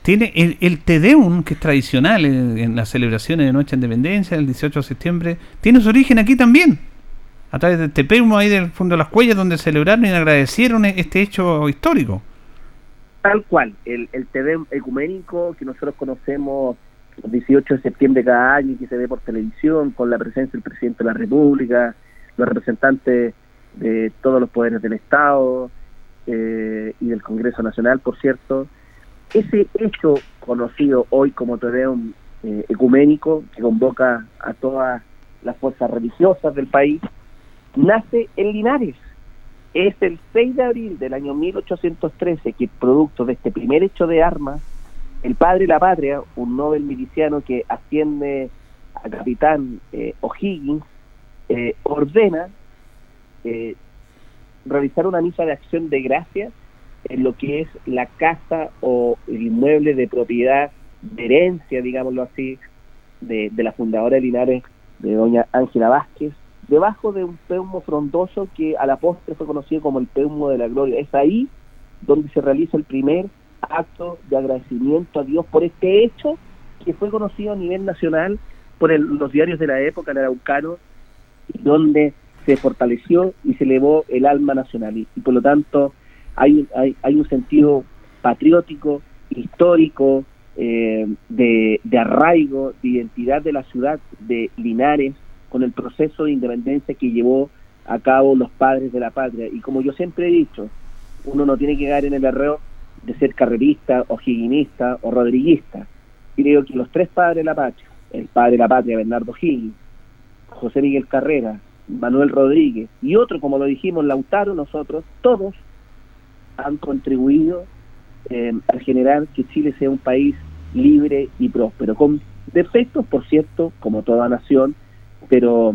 tiene el, el Tedeum, que es tradicional en, las celebraciones de Noche de Independencia, el 18 de septiembre, tiene su origen aquí también, a través del Tepeumo ahí del Fondo de las Cuellas, donde celebraron y agradecieron este hecho histórico. Tal cual, el, el Tedeum ecuménico que nosotros conocemos el 18 de septiembre cada año y que se ve por televisión con la presencia del presidente de la República, los representantes de todos los poderes del Estado eh, y del Congreso Nacional, por cierto. Ese hecho conocido hoy como Tedeum eh, ecuménico, que convoca a todas las fuerzas religiosas del país, nace en Linares. Es el 6 de abril del año 1813 que, producto de este primer hecho de armas, el padre de la patria, un Nobel miliciano que asciende a capitán eh, O'Higgins, eh, ordena eh, realizar una misa de acción de gracia en lo que es la casa o el inmueble de propiedad de herencia, digámoslo así, de, de la fundadora de Linares, de doña Ángela Vázquez, debajo de un peumo frondoso que a la postre fue conocido como el peumo de la gloria. Es ahí donde se realiza el primer acto de agradecimiento a Dios por este hecho que fue conocido a nivel nacional por el, los diarios de la época, el Araucano, donde se fortaleció y se elevó el alma nacional. Y, por lo tanto hay, hay, hay, un sentido patriótico, histórico, eh, de, de arraigo, de identidad de la ciudad de Linares, con el proceso de independencia que llevó a cabo los padres de la patria. Y como yo siempre he dicho, uno no tiene que caer en el error de ser carrerista o higuinista o rodriguista. Creo que los tres padres de la patria, el padre de la patria Bernardo Higgins, José Miguel Carrera, Manuel Rodríguez y otro, como lo dijimos, Lautaro, nosotros, todos han contribuido eh, a generar que Chile sea un país libre y próspero, con defectos, por cierto, como toda nación, pero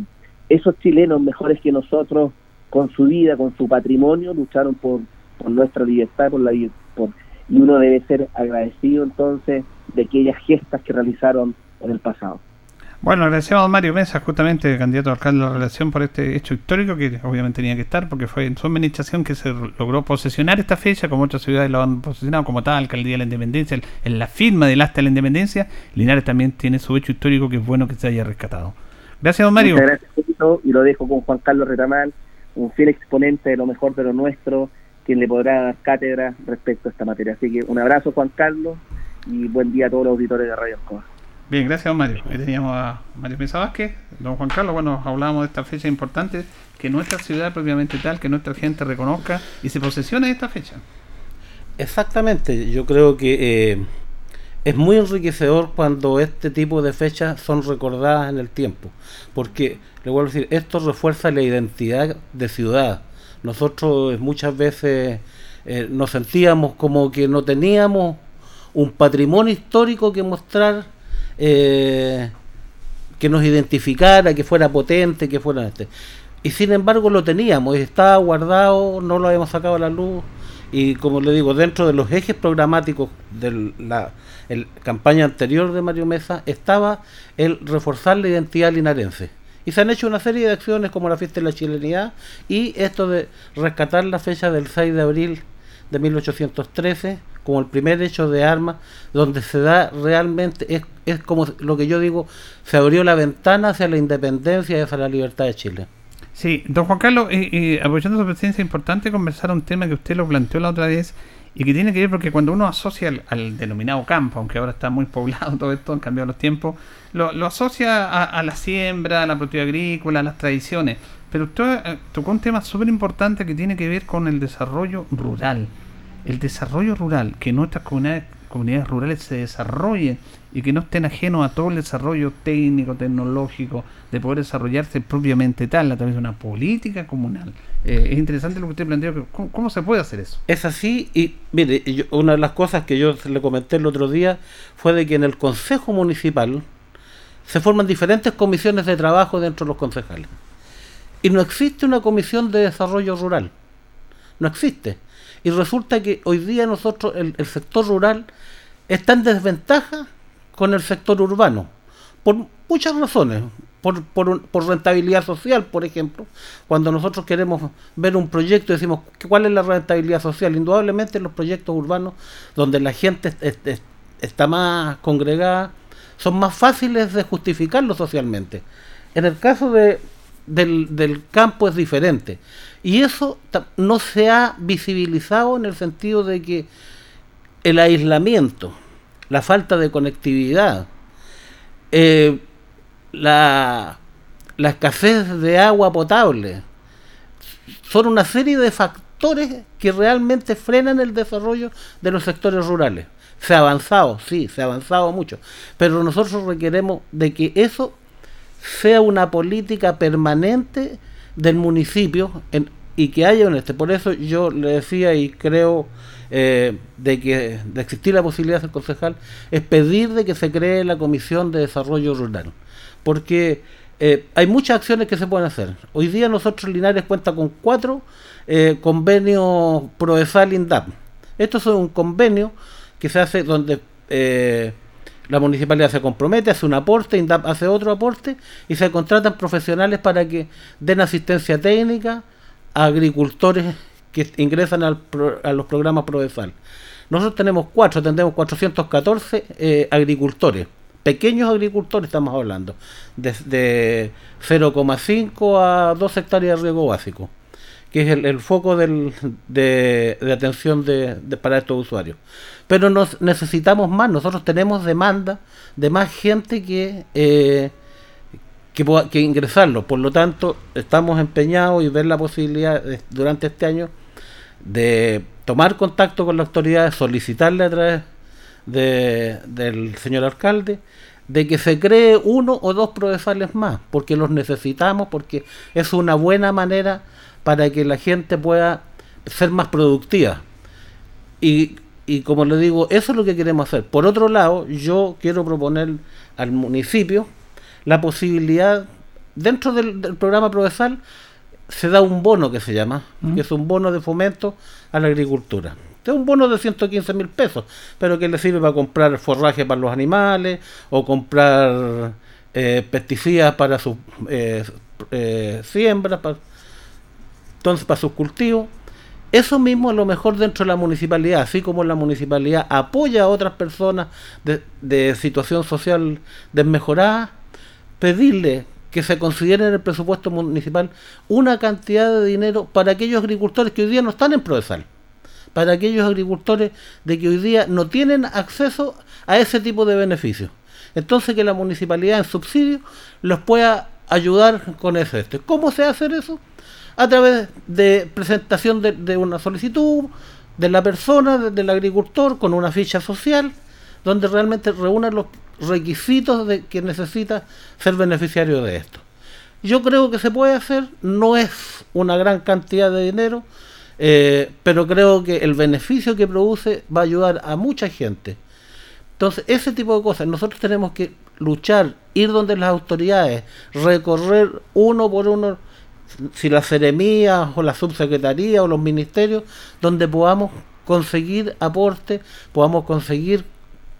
esos chilenos mejores que nosotros, con su vida, con su patrimonio, lucharon por, nuestra libertad, por la por, y uno debe ser agradecido entonces de aquellas gestas que realizaron en el pasado. Bueno, agradecemos a Mario Mesa, justamente candidato a alcalde de la relación, por este hecho histórico que obviamente tenía que estar, porque fue en su administración que se logró posesionar esta fecha, como otras ciudades lo han posesionado, como tal, Alcaldía de la Independencia, en la firma del acta de la Independencia. Linares también tiene su hecho histórico que es bueno que se haya rescatado. Gracias, don Mario. Muchas gracias, y lo dejo con Juan Carlos Retamal, un fiel exponente de lo mejor de lo nuestro, quien le podrá dar cátedra respecto a esta materia. Así que un abrazo, Juan Carlos, y buen día a todos los auditores de Radio Escobar. Bien, gracias don Mario. Ahí teníamos a Mario Mesa Vázquez, don Juan Carlos, bueno, hablábamos de esta fecha importante, que nuestra ciudad propiamente tal, que nuestra gente reconozca y se posesione de esta fecha. Exactamente, yo creo que eh, es muy enriquecedor cuando este tipo de fechas son recordadas en el tiempo, porque, le vuelvo a decir, esto refuerza la identidad de ciudad. Nosotros muchas veces eh, nos sentíamos como que no teníamos un patrimonio histórico que mostrar eh, que nos identificara, que fuera potente, que fuera este. Y sin embargo lo teníamos, estaba guardado, no lo habíamos sacado a la luz. Y como le digo, dentro de los ejes programáticos de la campaña anterior de Mario Mesa estaba el reforzar la identidad linarense. Y se han hecho una serie de acciones como la fiesta de la chilenidad y esto de rescatar la fecha del 6 de abril de 1813 como el primer hecho de armas, donde se da realmente, es, es como lo que yo digo, se abrió la ventana hacia la independencia y hacia la libertad de Chile. Sí, don Juan Carlos, y, apoyando su presencia, es importante conversar un tema que usted lo planteó la otra vez y que tiene que ver porque cuando uno asocia al, denominado campo, aunque ahora está muy poblado todo esto, han cambiado los tiempos, lo, asocia a, a, la siembra, a la propiedad agrícola, a las tradiciones. Pero usted eh, tocó un tema súper importante que tiene que ver con el desarrollo rural el desarrollo rural, que nuestras comunidades, comunidades rurales se desarrollen y que no estén ajenos a todo el desarrollo técnico, tecnológico, de poder desarrollarse propiamente tal, a través de una política comunal. Eh, es interesante lo que usted planteó, ¿cómo, se puede hacer eso? Es así, y mire, una de las cosas que yo le comenté el otro día fue de que en el Consejo Municipal se forman diferentes comisiones de trabajo dentro de los concejales. Y no existe una comisión de desarrollo rural. No existe. Y resulta que hoy día nosotros, el, sector rural, está en desventaja con el sector urbano, por muchas razones. Por, por, rentabilidad social, por ejemplo, cuando nosotros queremos ver un proyecto y decimos cuál es la rentabilidad social, indudablemente los proyectos urbanos donde la gente está más congregada son más fáciles de justificarlo socialmente. En el caso de, del campo es diferente. Y eso no se ha visibilizado en el sentido de que el aislamiento, la falta de conectividad, eh, la, escasez de agua potable, son una serie de factores que realmente frenan el desarrollo de los sectores rurales. Se ha avanzado, sí, se ha avanzado mucho, pero nosotros requeremos de que eso sea una política permanente del municipio en, y que haya un este. Por eso yo le decía y creo eh, de que de existir la posibilidad de ser concejal es pedir de que se cree la Comisión de Desarrollo Rural. Porque eh, hay muchas acciones que se pueden hacer. Hoy día nosotros Linares cuenta con cuatro eh, convenios Proesal INDAP. Esto es un convenio que se hace donde la municipalidad se compromete, hace un aporte, INDAP hace otro aporte y se contratan profesionales para que den asistencia técnica a agricultores que ingresan al a los programas Prodesal. Nosotros tenemos cuatro, tenemos 414 eh, agricultores, pequeños agricultores estamos hablando, desde 0,5 a 2 hectáreas de riego básico, que es el, foco de, atención para estos usuarios pero nos necesitamos más. Nosotros tenemos demanda de más gente que, eh, que, que, ingresarlo. Por lo tanto, estamos empeñados y ver la posibilidad durante este año de tomar contacto con la autoridad, solicitarle a través de, del señor alcalde de que se cree uno o dos procesales más, porque los necesitamos, porque es una buena manera para que la gente pueda ser más productiva. Y y como le digo, eso es lo que queremos hacer. Por otro lado, yo quiero proponer al municipio la posibilidad, dentro del, programa Progresal, se da un bono que se llama, que es un bono de fomento a la agricultura. Es un bono de 115 mil pesos, pero que le sirve para comprar forraje para los animales o comprar eh, pesticidas para sus eh, eh, siembras, para, entonces para sus cultivos. Eso mismo a lo mejor dentro de la municipalidad, así como la municipalidad apoya a otras personas de, de situación social desmejorada, pedirle que se considere en el presupuesto municipal una cantidad de dinero para aquellos agricultores que hoy día no están en Prodesal, para aquellos agricultores de que hoy día no tienen acceso a ese tipo de beneficios. Entonces que la municipalidad en subsidio los pueda ayudar con eso. Este. ¿Cómo se hace eso? A través de presentación de, una solicitud de la persona, de- del agricultor, con una ficha social, donde realmente reúna los requisitos de que necesita ser beneficiario de esto. Yo creo que se puede hacer, no es una gran cantidad de dinero, eh, pero creo que el beneficio que produce va a ayudar a mucha gente. Entonces, ese tipo de cosas, nosotros tenemos que luchar, ir donde las autoridades, recorrer uno por uno, si las seremías o la subsecretaría o los ministerios, donde podamos conseguir aporte, podamos conseguir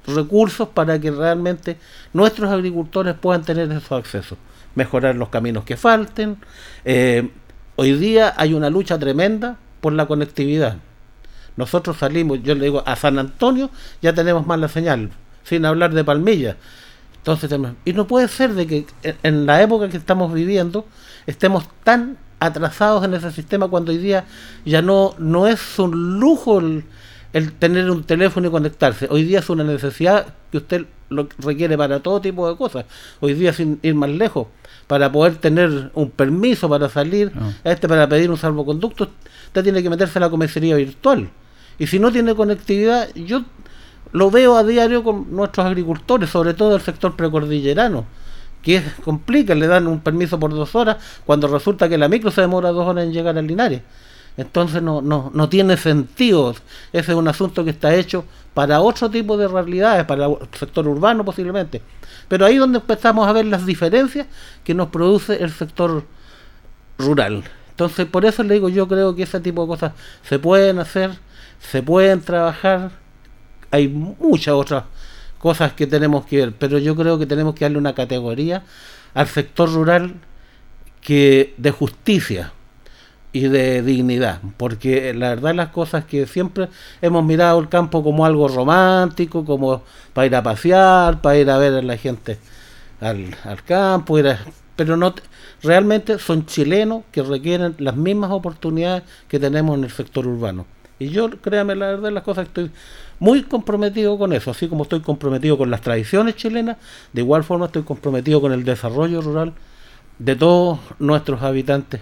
recursos para que realmente nuestros agricultores puedan tener esos accesos, mejorar los caminos que falten. Eh, hoy día hay una lucha tremenda por la conectividad. Nosotros salimos, yo le digo, a San Antonio ya tenemos mala señal, sin hablar de Palmilla. Entonces, y no puede ser de que en la época que estamos viviendo estemos tan atrasados en ese sistema cuando hoy día ya no, no es un lujo el, el tener un teléfono y conectarse. Hoy día es una necesidad que usted lo requiere para todo tipo de cosas. Hoy día sin ir más lejos, para poder tener un permiso para salir, este para pedir un salvoconducto, usted tiene que meterse a la comisaría virtual. Y si no tiene conectividad, yo lo veo a diario con nuestros agricultores, sobre todo el sector precordillerano, que es, complica, le dan un permiso por dos horas, cuando resulta que la micro se demora dos horas en llegar al Linares. Entonces no, no, no tiene sentido. Ese es un asunto que está hecho para otro tipo de realidades, para el sector urbano posiblemente. Pero ahí es donde empezamos a ver las diferencias que nos produce el sector rural. Entonces, por eso le digo, yo creo que ese tipo de cosas se pueden hacer, se pueden trabajar. Hay muchas otras cosas que tenemos que ver, pero yo creo que tenemos que darle una categoría al sector rural que de justicia y de dignidad, porque la verdad las cosas que siempre hemos mirado el campo como algo romántico, como para ir a pasear, para ir a ver a la gente al, campo, pero no te- realmente son chilenos que requieren las mismas oportunidades que tenemos en el sector urbano. Y yo, créame, la verdad las cosas estoy muy comprometido con eso, así como estoy comprometido con las tradiciones chilenas, de igual forma estoy comprometido con el desarrollo rural de todos nuestros habitantes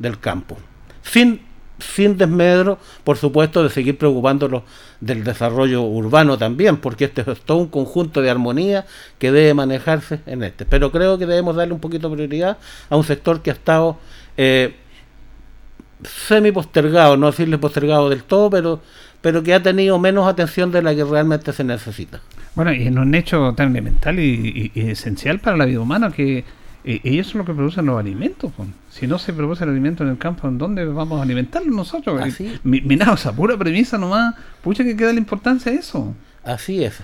del campo. Sin, sin desmedro, por supuesto, de seguir preocupándonos del desarrollo urbano también, porque este es todo un conjunto de armonía que debe manejarse en este. Pero creo que debemos darle un poquito de prioridad a un sector que ha estado eh, semi postergado, no decirle postergado del todo, pero, pero que ha tenido menos atención de la que realmente se necesita. Bueno, y en un hecho tan elemental y, esencial para la vida humana que eh, ellos son los que producen los alimentos. po. Si no se produce el alimento en el campo, ¿en dónde vamos a alimentarlos nosotros? Así. Mi- Mirá, esa pura premisa nomás, pucha que queda la importancia a eso. Así es.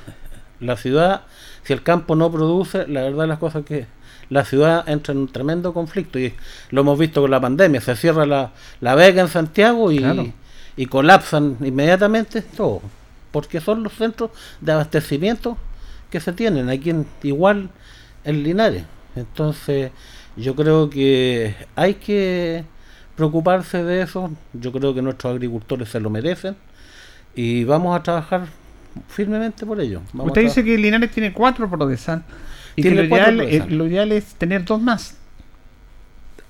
La ciudad, si el campo no produce, la verdad las cosas que la ciudad entra en un tremendo conflicto y lo hemos visto con la pandemia. Se cierra la, la vega en Santiago y, Claro. y colapsan inmediatamente todo, porque son los centros de abastecimiento que se tienen aquí en, igual en Linares. Entonces yo creo que hay que preocuparse de eso. Yo creo que nuestros agricultores se lo merecen y vamos a trabajar firmemente por ello. Vamos Usted dice que Linares tiene cuatro Prodesal y que ideal, lo ideal es tener dos más.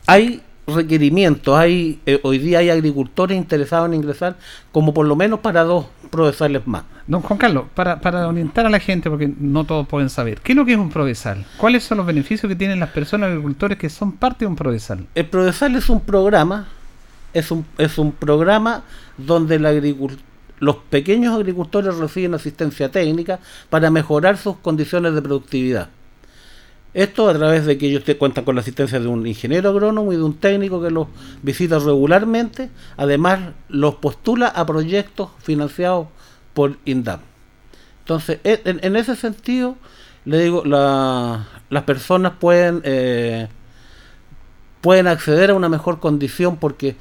hay requerimientos, hay eh, hoy día hay agricultores interesados en ingresar como por lo menos para dos prodesales más. Don Juan Carlos, para, para orientar a la gente, porque no todos pueden saber, ¿qué es lo que es un Prodesal? ¿Cuáles son los beneficios que tienen las personas agricultores que son parte de un Prodesal? El Prodesal es un programa, es un, es un programa donde el los pequeños agricultores reciben asistencia técnica para mejorar sus condiciones de productividad. Esto a través de que ellos cuentan con la asistencia de un ingeniero agrónomo y de un técnico que los visita regularmente. Además, los postula a proyectos financiados por INDAP. Entonces, e- en, ese sentido, le digo, la- las personas pueden, eh, pueden acceder a una mejor condición porque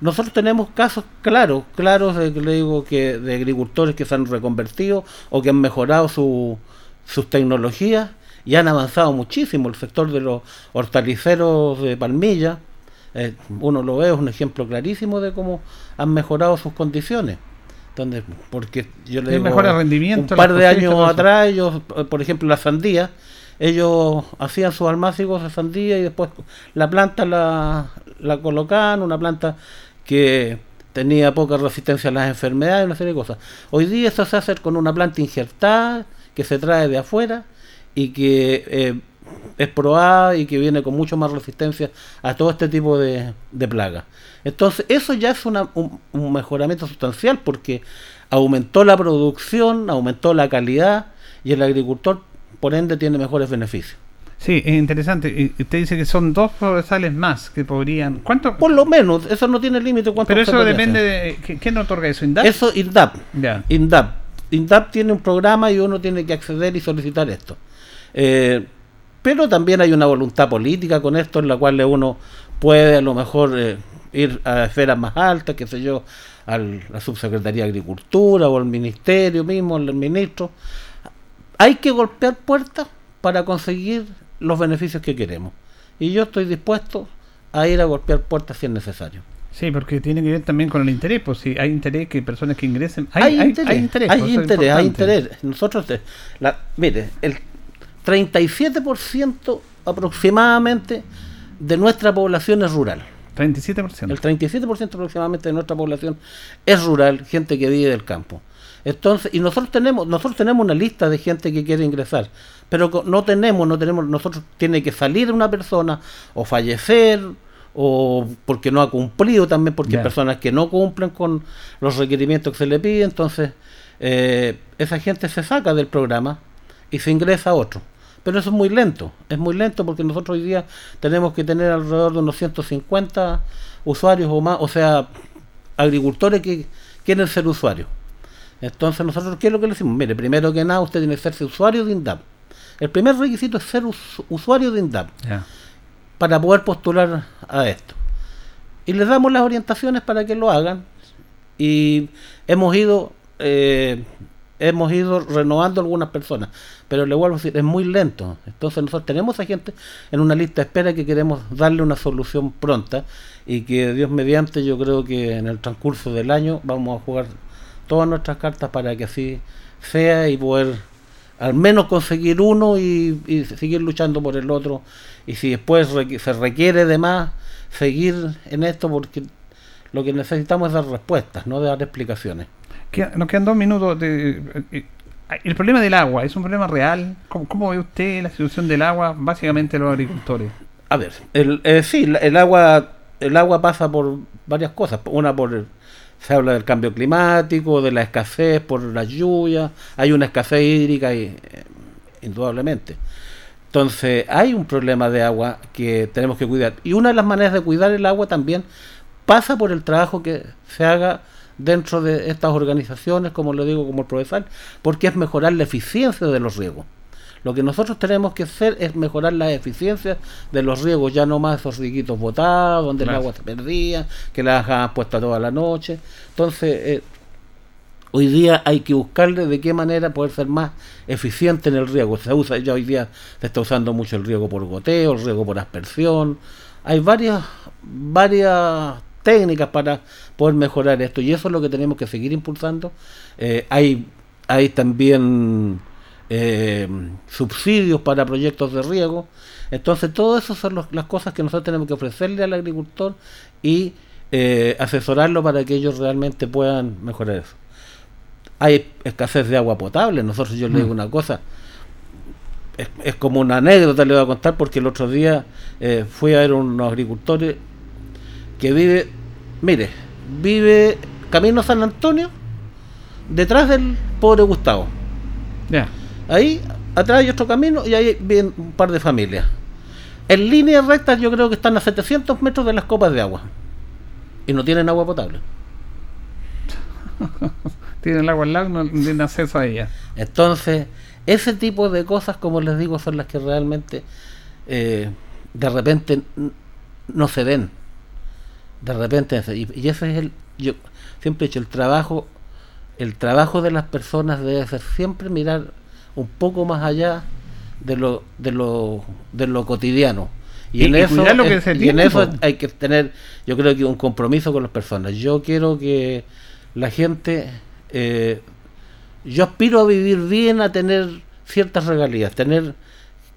nosotros tenemos casos claros, claros de, le digo que de agricultores que se han reconvertido o que han mejorado su- sus tecnologías y han avanzado muchísimo. El sector de los hortaliceros de Palmilla, eh, uno lo ve, es un ejemplo clarísimo de cómo han mejorado sus condiciones. Entonces, porque yo le digo, el rendimiento, un las par de años atrás, ellos, eh, por ejemplo, la sandía, ellos hacían sus almácigos de sandía y después la planta la, la colocaban, una planta que tenía poca resistencia a las enfermedades, una serie de cosas. Hoy día eso se hace con una planta injertada que se trae de afuera y que eh, es probada y que viene con mucho más resistencia a todo este tipo de, de plagas. Entonces, eso ya es una- un, un mejoramiento sustancial porque aumentó la producción, aumentó la calidad y el agricultor, por ende, tiene mejores beneficios. Sí, es interesante. Usted dice que son dos provenzales más que podrían. ¿Cuánto? Por lo menos, eso no tiene límite. Pero eso depende de. ¿qué- ¿Quién otorga eso? ¿INDAP? Eso INDAP. INDAP. INDAP tiene un programa y uno tiene que acceder y solicitar esto. Eh, pero también hay una voluntad política con esto en la cual uno puede a lo mejor eh, ir a esferas más altas, qué sé yo, a la subsecretaría de Agricultura o al ministerio mismo, al ministro. Hay que golpear puertas para conseguir los beneficios que queremos. Y yo estoy dispuesto a ir a golpear puertas si es necesario. Sí, porque tiene que ver también con el interés. Pues si hay interés que personas que ingresen. Hay, Hay, hay, interés, hay interés. hay pues, interés, hay interés. Nosotros, la, mire, el 37% aproximadamente de nuestra población es rural. 37%. El 37% aproximadamente de nuestra población es rural, gente que vive del campo. Entonces, y nosotros tenemos, nosotros tenemos una lista de gente que quiere ingresar, pero no tenemos, no tenemos, nosotros tiene que salir una persona o fallecer o porque no ha cumplido también, porque hay personas que no cumplen con los requerimientos que se le pide, entonces eh, esa gente se saca del programa y se ingresa a otro. Pero eso es muy lento, es muy lento porque nosotros hoy día tenemos que tener alrededor de unos 150 usuarios o más, o sea, agricultores que quieren ser usuarios. Entonces nosotros, ¿qué es lo que le decimos? Mire, primero que nada usted tiene que ser usuario de INDAP. El primer requisito es ser us- usuario de INDAP para poder postular a esto. Y les damos las orientaciones para que lo hagan. Y hemos ido, eh, hemos ido renovando algunas personas. Pero le vuelvo a decir, es muy lento. Entonces nosotros tenemos a gente en una lista de espera que queremos darle una solución pronta. Y que Dios mediante, yo creo que en el transcurso del año vamos a jugar todas nuestras cartas para que así sea y poder al menos conseguir uno y, y seguir luchando por el otro. Y si después se requiere de más, seguir en esto porque lo que necesitamos es dar respuestas, no dar explicaciones. Nos quedan dos minutos. Eh, eh, el problema del agua es un problema real. ¿Cómo, ve usted la situación del agua, básicamente los agricultores? A ver, el, eh, sí, el agua, el agua pasa por varias cosas. Una por se habla del cambio climático, de la escasez por las lluvias, hay una escasez hídrica y, eh, indudablemente. Entonces, hay un problema de agua que tenemos que cuidar. Y una de las maneras de cuidar el agua también pasa por el trabajo que se haga dentro de estas organizaciones, como le digo, como el profesor, porque es mejorar la eficiencia de los riegos. Lo que nosotros tenemos que hacer es mejorar la eficiencia de los riegos, ya no más esos rieguitos botados, donde Claro. el agua se perdía, que la dejaban puesta toda la noche. Entonces, eh, hoy día hay que buscarle de qué manera poder ser más eficiente en el riego. Se usa ya hoy día se está usando mucho el riego por goteo, el riego por aspersión. Hay varias varias técnicas para poder mejorar esto y eso es lo que tenemos que seguir impulsando. Eh, hay hay también eh, subsidios para proyectos de riego. Entonces, todo eso son los- las cosas que nosotros tenemos que ofrecerle al agricultor y eh, asesorarlo para que ellos realmente puedan mejorar eso. Hay escasez de agua potable. Nosotros, yo le digo Mm. una cosa, es, es como una anécdota, le voy a contar, porque el otro día eh, fui a ver unos agricultores que vive, mire, vive Camino San Antonio, detrás del pobre Gustavo. Ya. Ahí atrás hay otro camino y ahí viven un par de familias. En línea recta yo creo que están a 700 metros de las copas de agua. Y no tienen agua potable. Tienen el agua al lado no tienen acceso a ella. Entonces, ese tipo de cosas, como les digo, son las que realmente eh, de repente no se ven. De repente, y, ese es el, yo siempre he dicho, el trabajo, el trabajo de las personas debe ser siempre mirar un poco más allá de lo, de lo, de lo cotidiano. Y, en, eso, y en eso hay que tener, yo creo que un compromiso con las personas. Yo quiero que la gente, eh, yo aspiro a vivir bien, a tener ciertas regalías, tener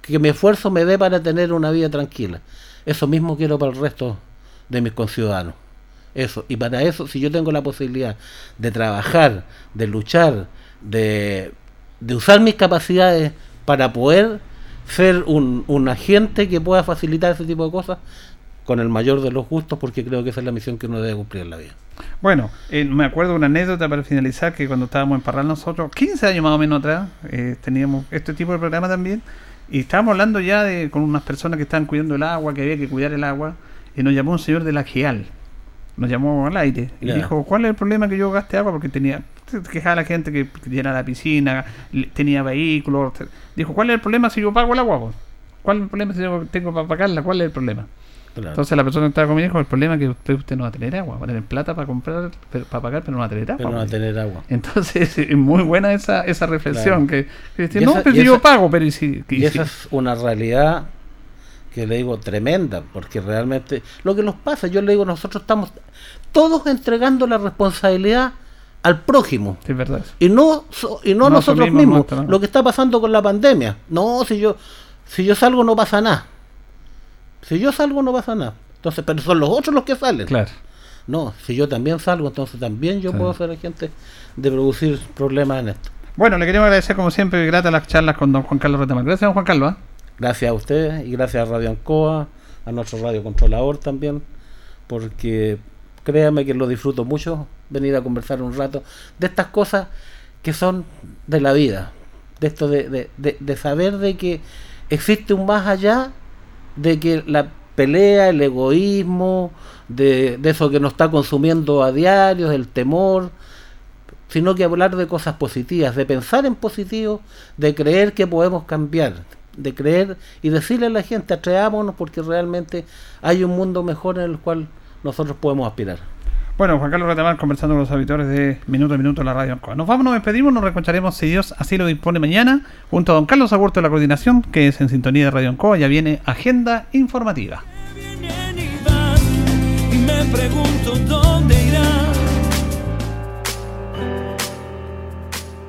que mi esfuerzo me dé para tener una vida tranquila. Eso mismo quiero para el resto de mis conciudadanos. Eso. Y para eso, si yo tengo la posibilidad de trabajar, de luchar, de, de usar mis capacidades para poder ser un, un agente que pueda facilitar ese tipo de cosas, con el mayor de los gustos, porque creo que esa es la misión que uno debe cumplir en la vida. Bueno, eh, me acuerdo una anécdota para finalizar, que cuando estábamos en Parral nosotros, 15 años más o menos atrás, eh, teníamos este tipo de programa también, y estábamos hablando ya de con unas personas que estaban cuidando el agua, que había que cuidar el agua, y nos llamó un señor de la GEAL, nos llamó al aire, y dijo, ¿cuál es el problema que yo gaste agua? Porque tenía, quejaba la gente que llena la piscina, tenía vehículos, dijo, ¿cuál es el problema si yo pago el agua? ¿Cuál es el problema si yo tengo para pagarla? ¿Cuál es el problema? Claro. Entonces la persona que estaba conmigo dijo, el problema es que usted, no va a tener agua, va a tener plata para comprar, pero- para pagar, pero no va a tener agua. Pero no va a po". tener agua. Entonces es muy buena esa, esa reflexión, Claro. que, que dice, no, esa- pero yo pago, pero y si... y Y si- esa es una realidad que le digo tremenda, porque realmente lo que nos pasa, yo le digo, nosotros estamos todos entregando la responsabilidad al prójimo. es verdad. Y no, so- y no, No nosotros mismos. Lo que está pasando con la pandemia. No, si yo, si yo salgo no pasa nada. Si yo salgo no pasa nada. Entonces, pero son los otros los que salen. Claro. No, si yo también salgo, entonces también yo Sí. puedo ser agente de producir problemas en esto. Bueno, le queremos agradecer como siempre, grata las charlas con don Juan Carlos Retamar. Gracias, don Juan Carlos. ¿ah? Gracias a ustedes y gracias a Radio Ancoa, a nuestro radio controlador también, porque créame que lo disfruto mucho venir a conversar un rato de estas cosas que son de la vida, de esto de, de- de- saber de que existe un más allá de que la pelea, el egoísmo, de, de eso que nos está consumiendo a diario, el temor, sino que hablar de cosas positivas, de pensar en positivo, de creer que podemos cambiar, de creer y decirle a la gente, atrevámonos porque realmente hay un mundo mejor en el cual nosotros podemos aspirar. Bueno, Juan Carlos Retamar conversando con los auditores de Minuto a Minuto en la Radio Ancoa. Nos vamos, nos despedimos, nos reencontraremos si Dios así lo dispone mañana, junto a don Carlos Agurto de la Coordinación, que es en sintonía de Radio Ancoa. Ya viene Agenda Informativa. y me pregunto dónde irá.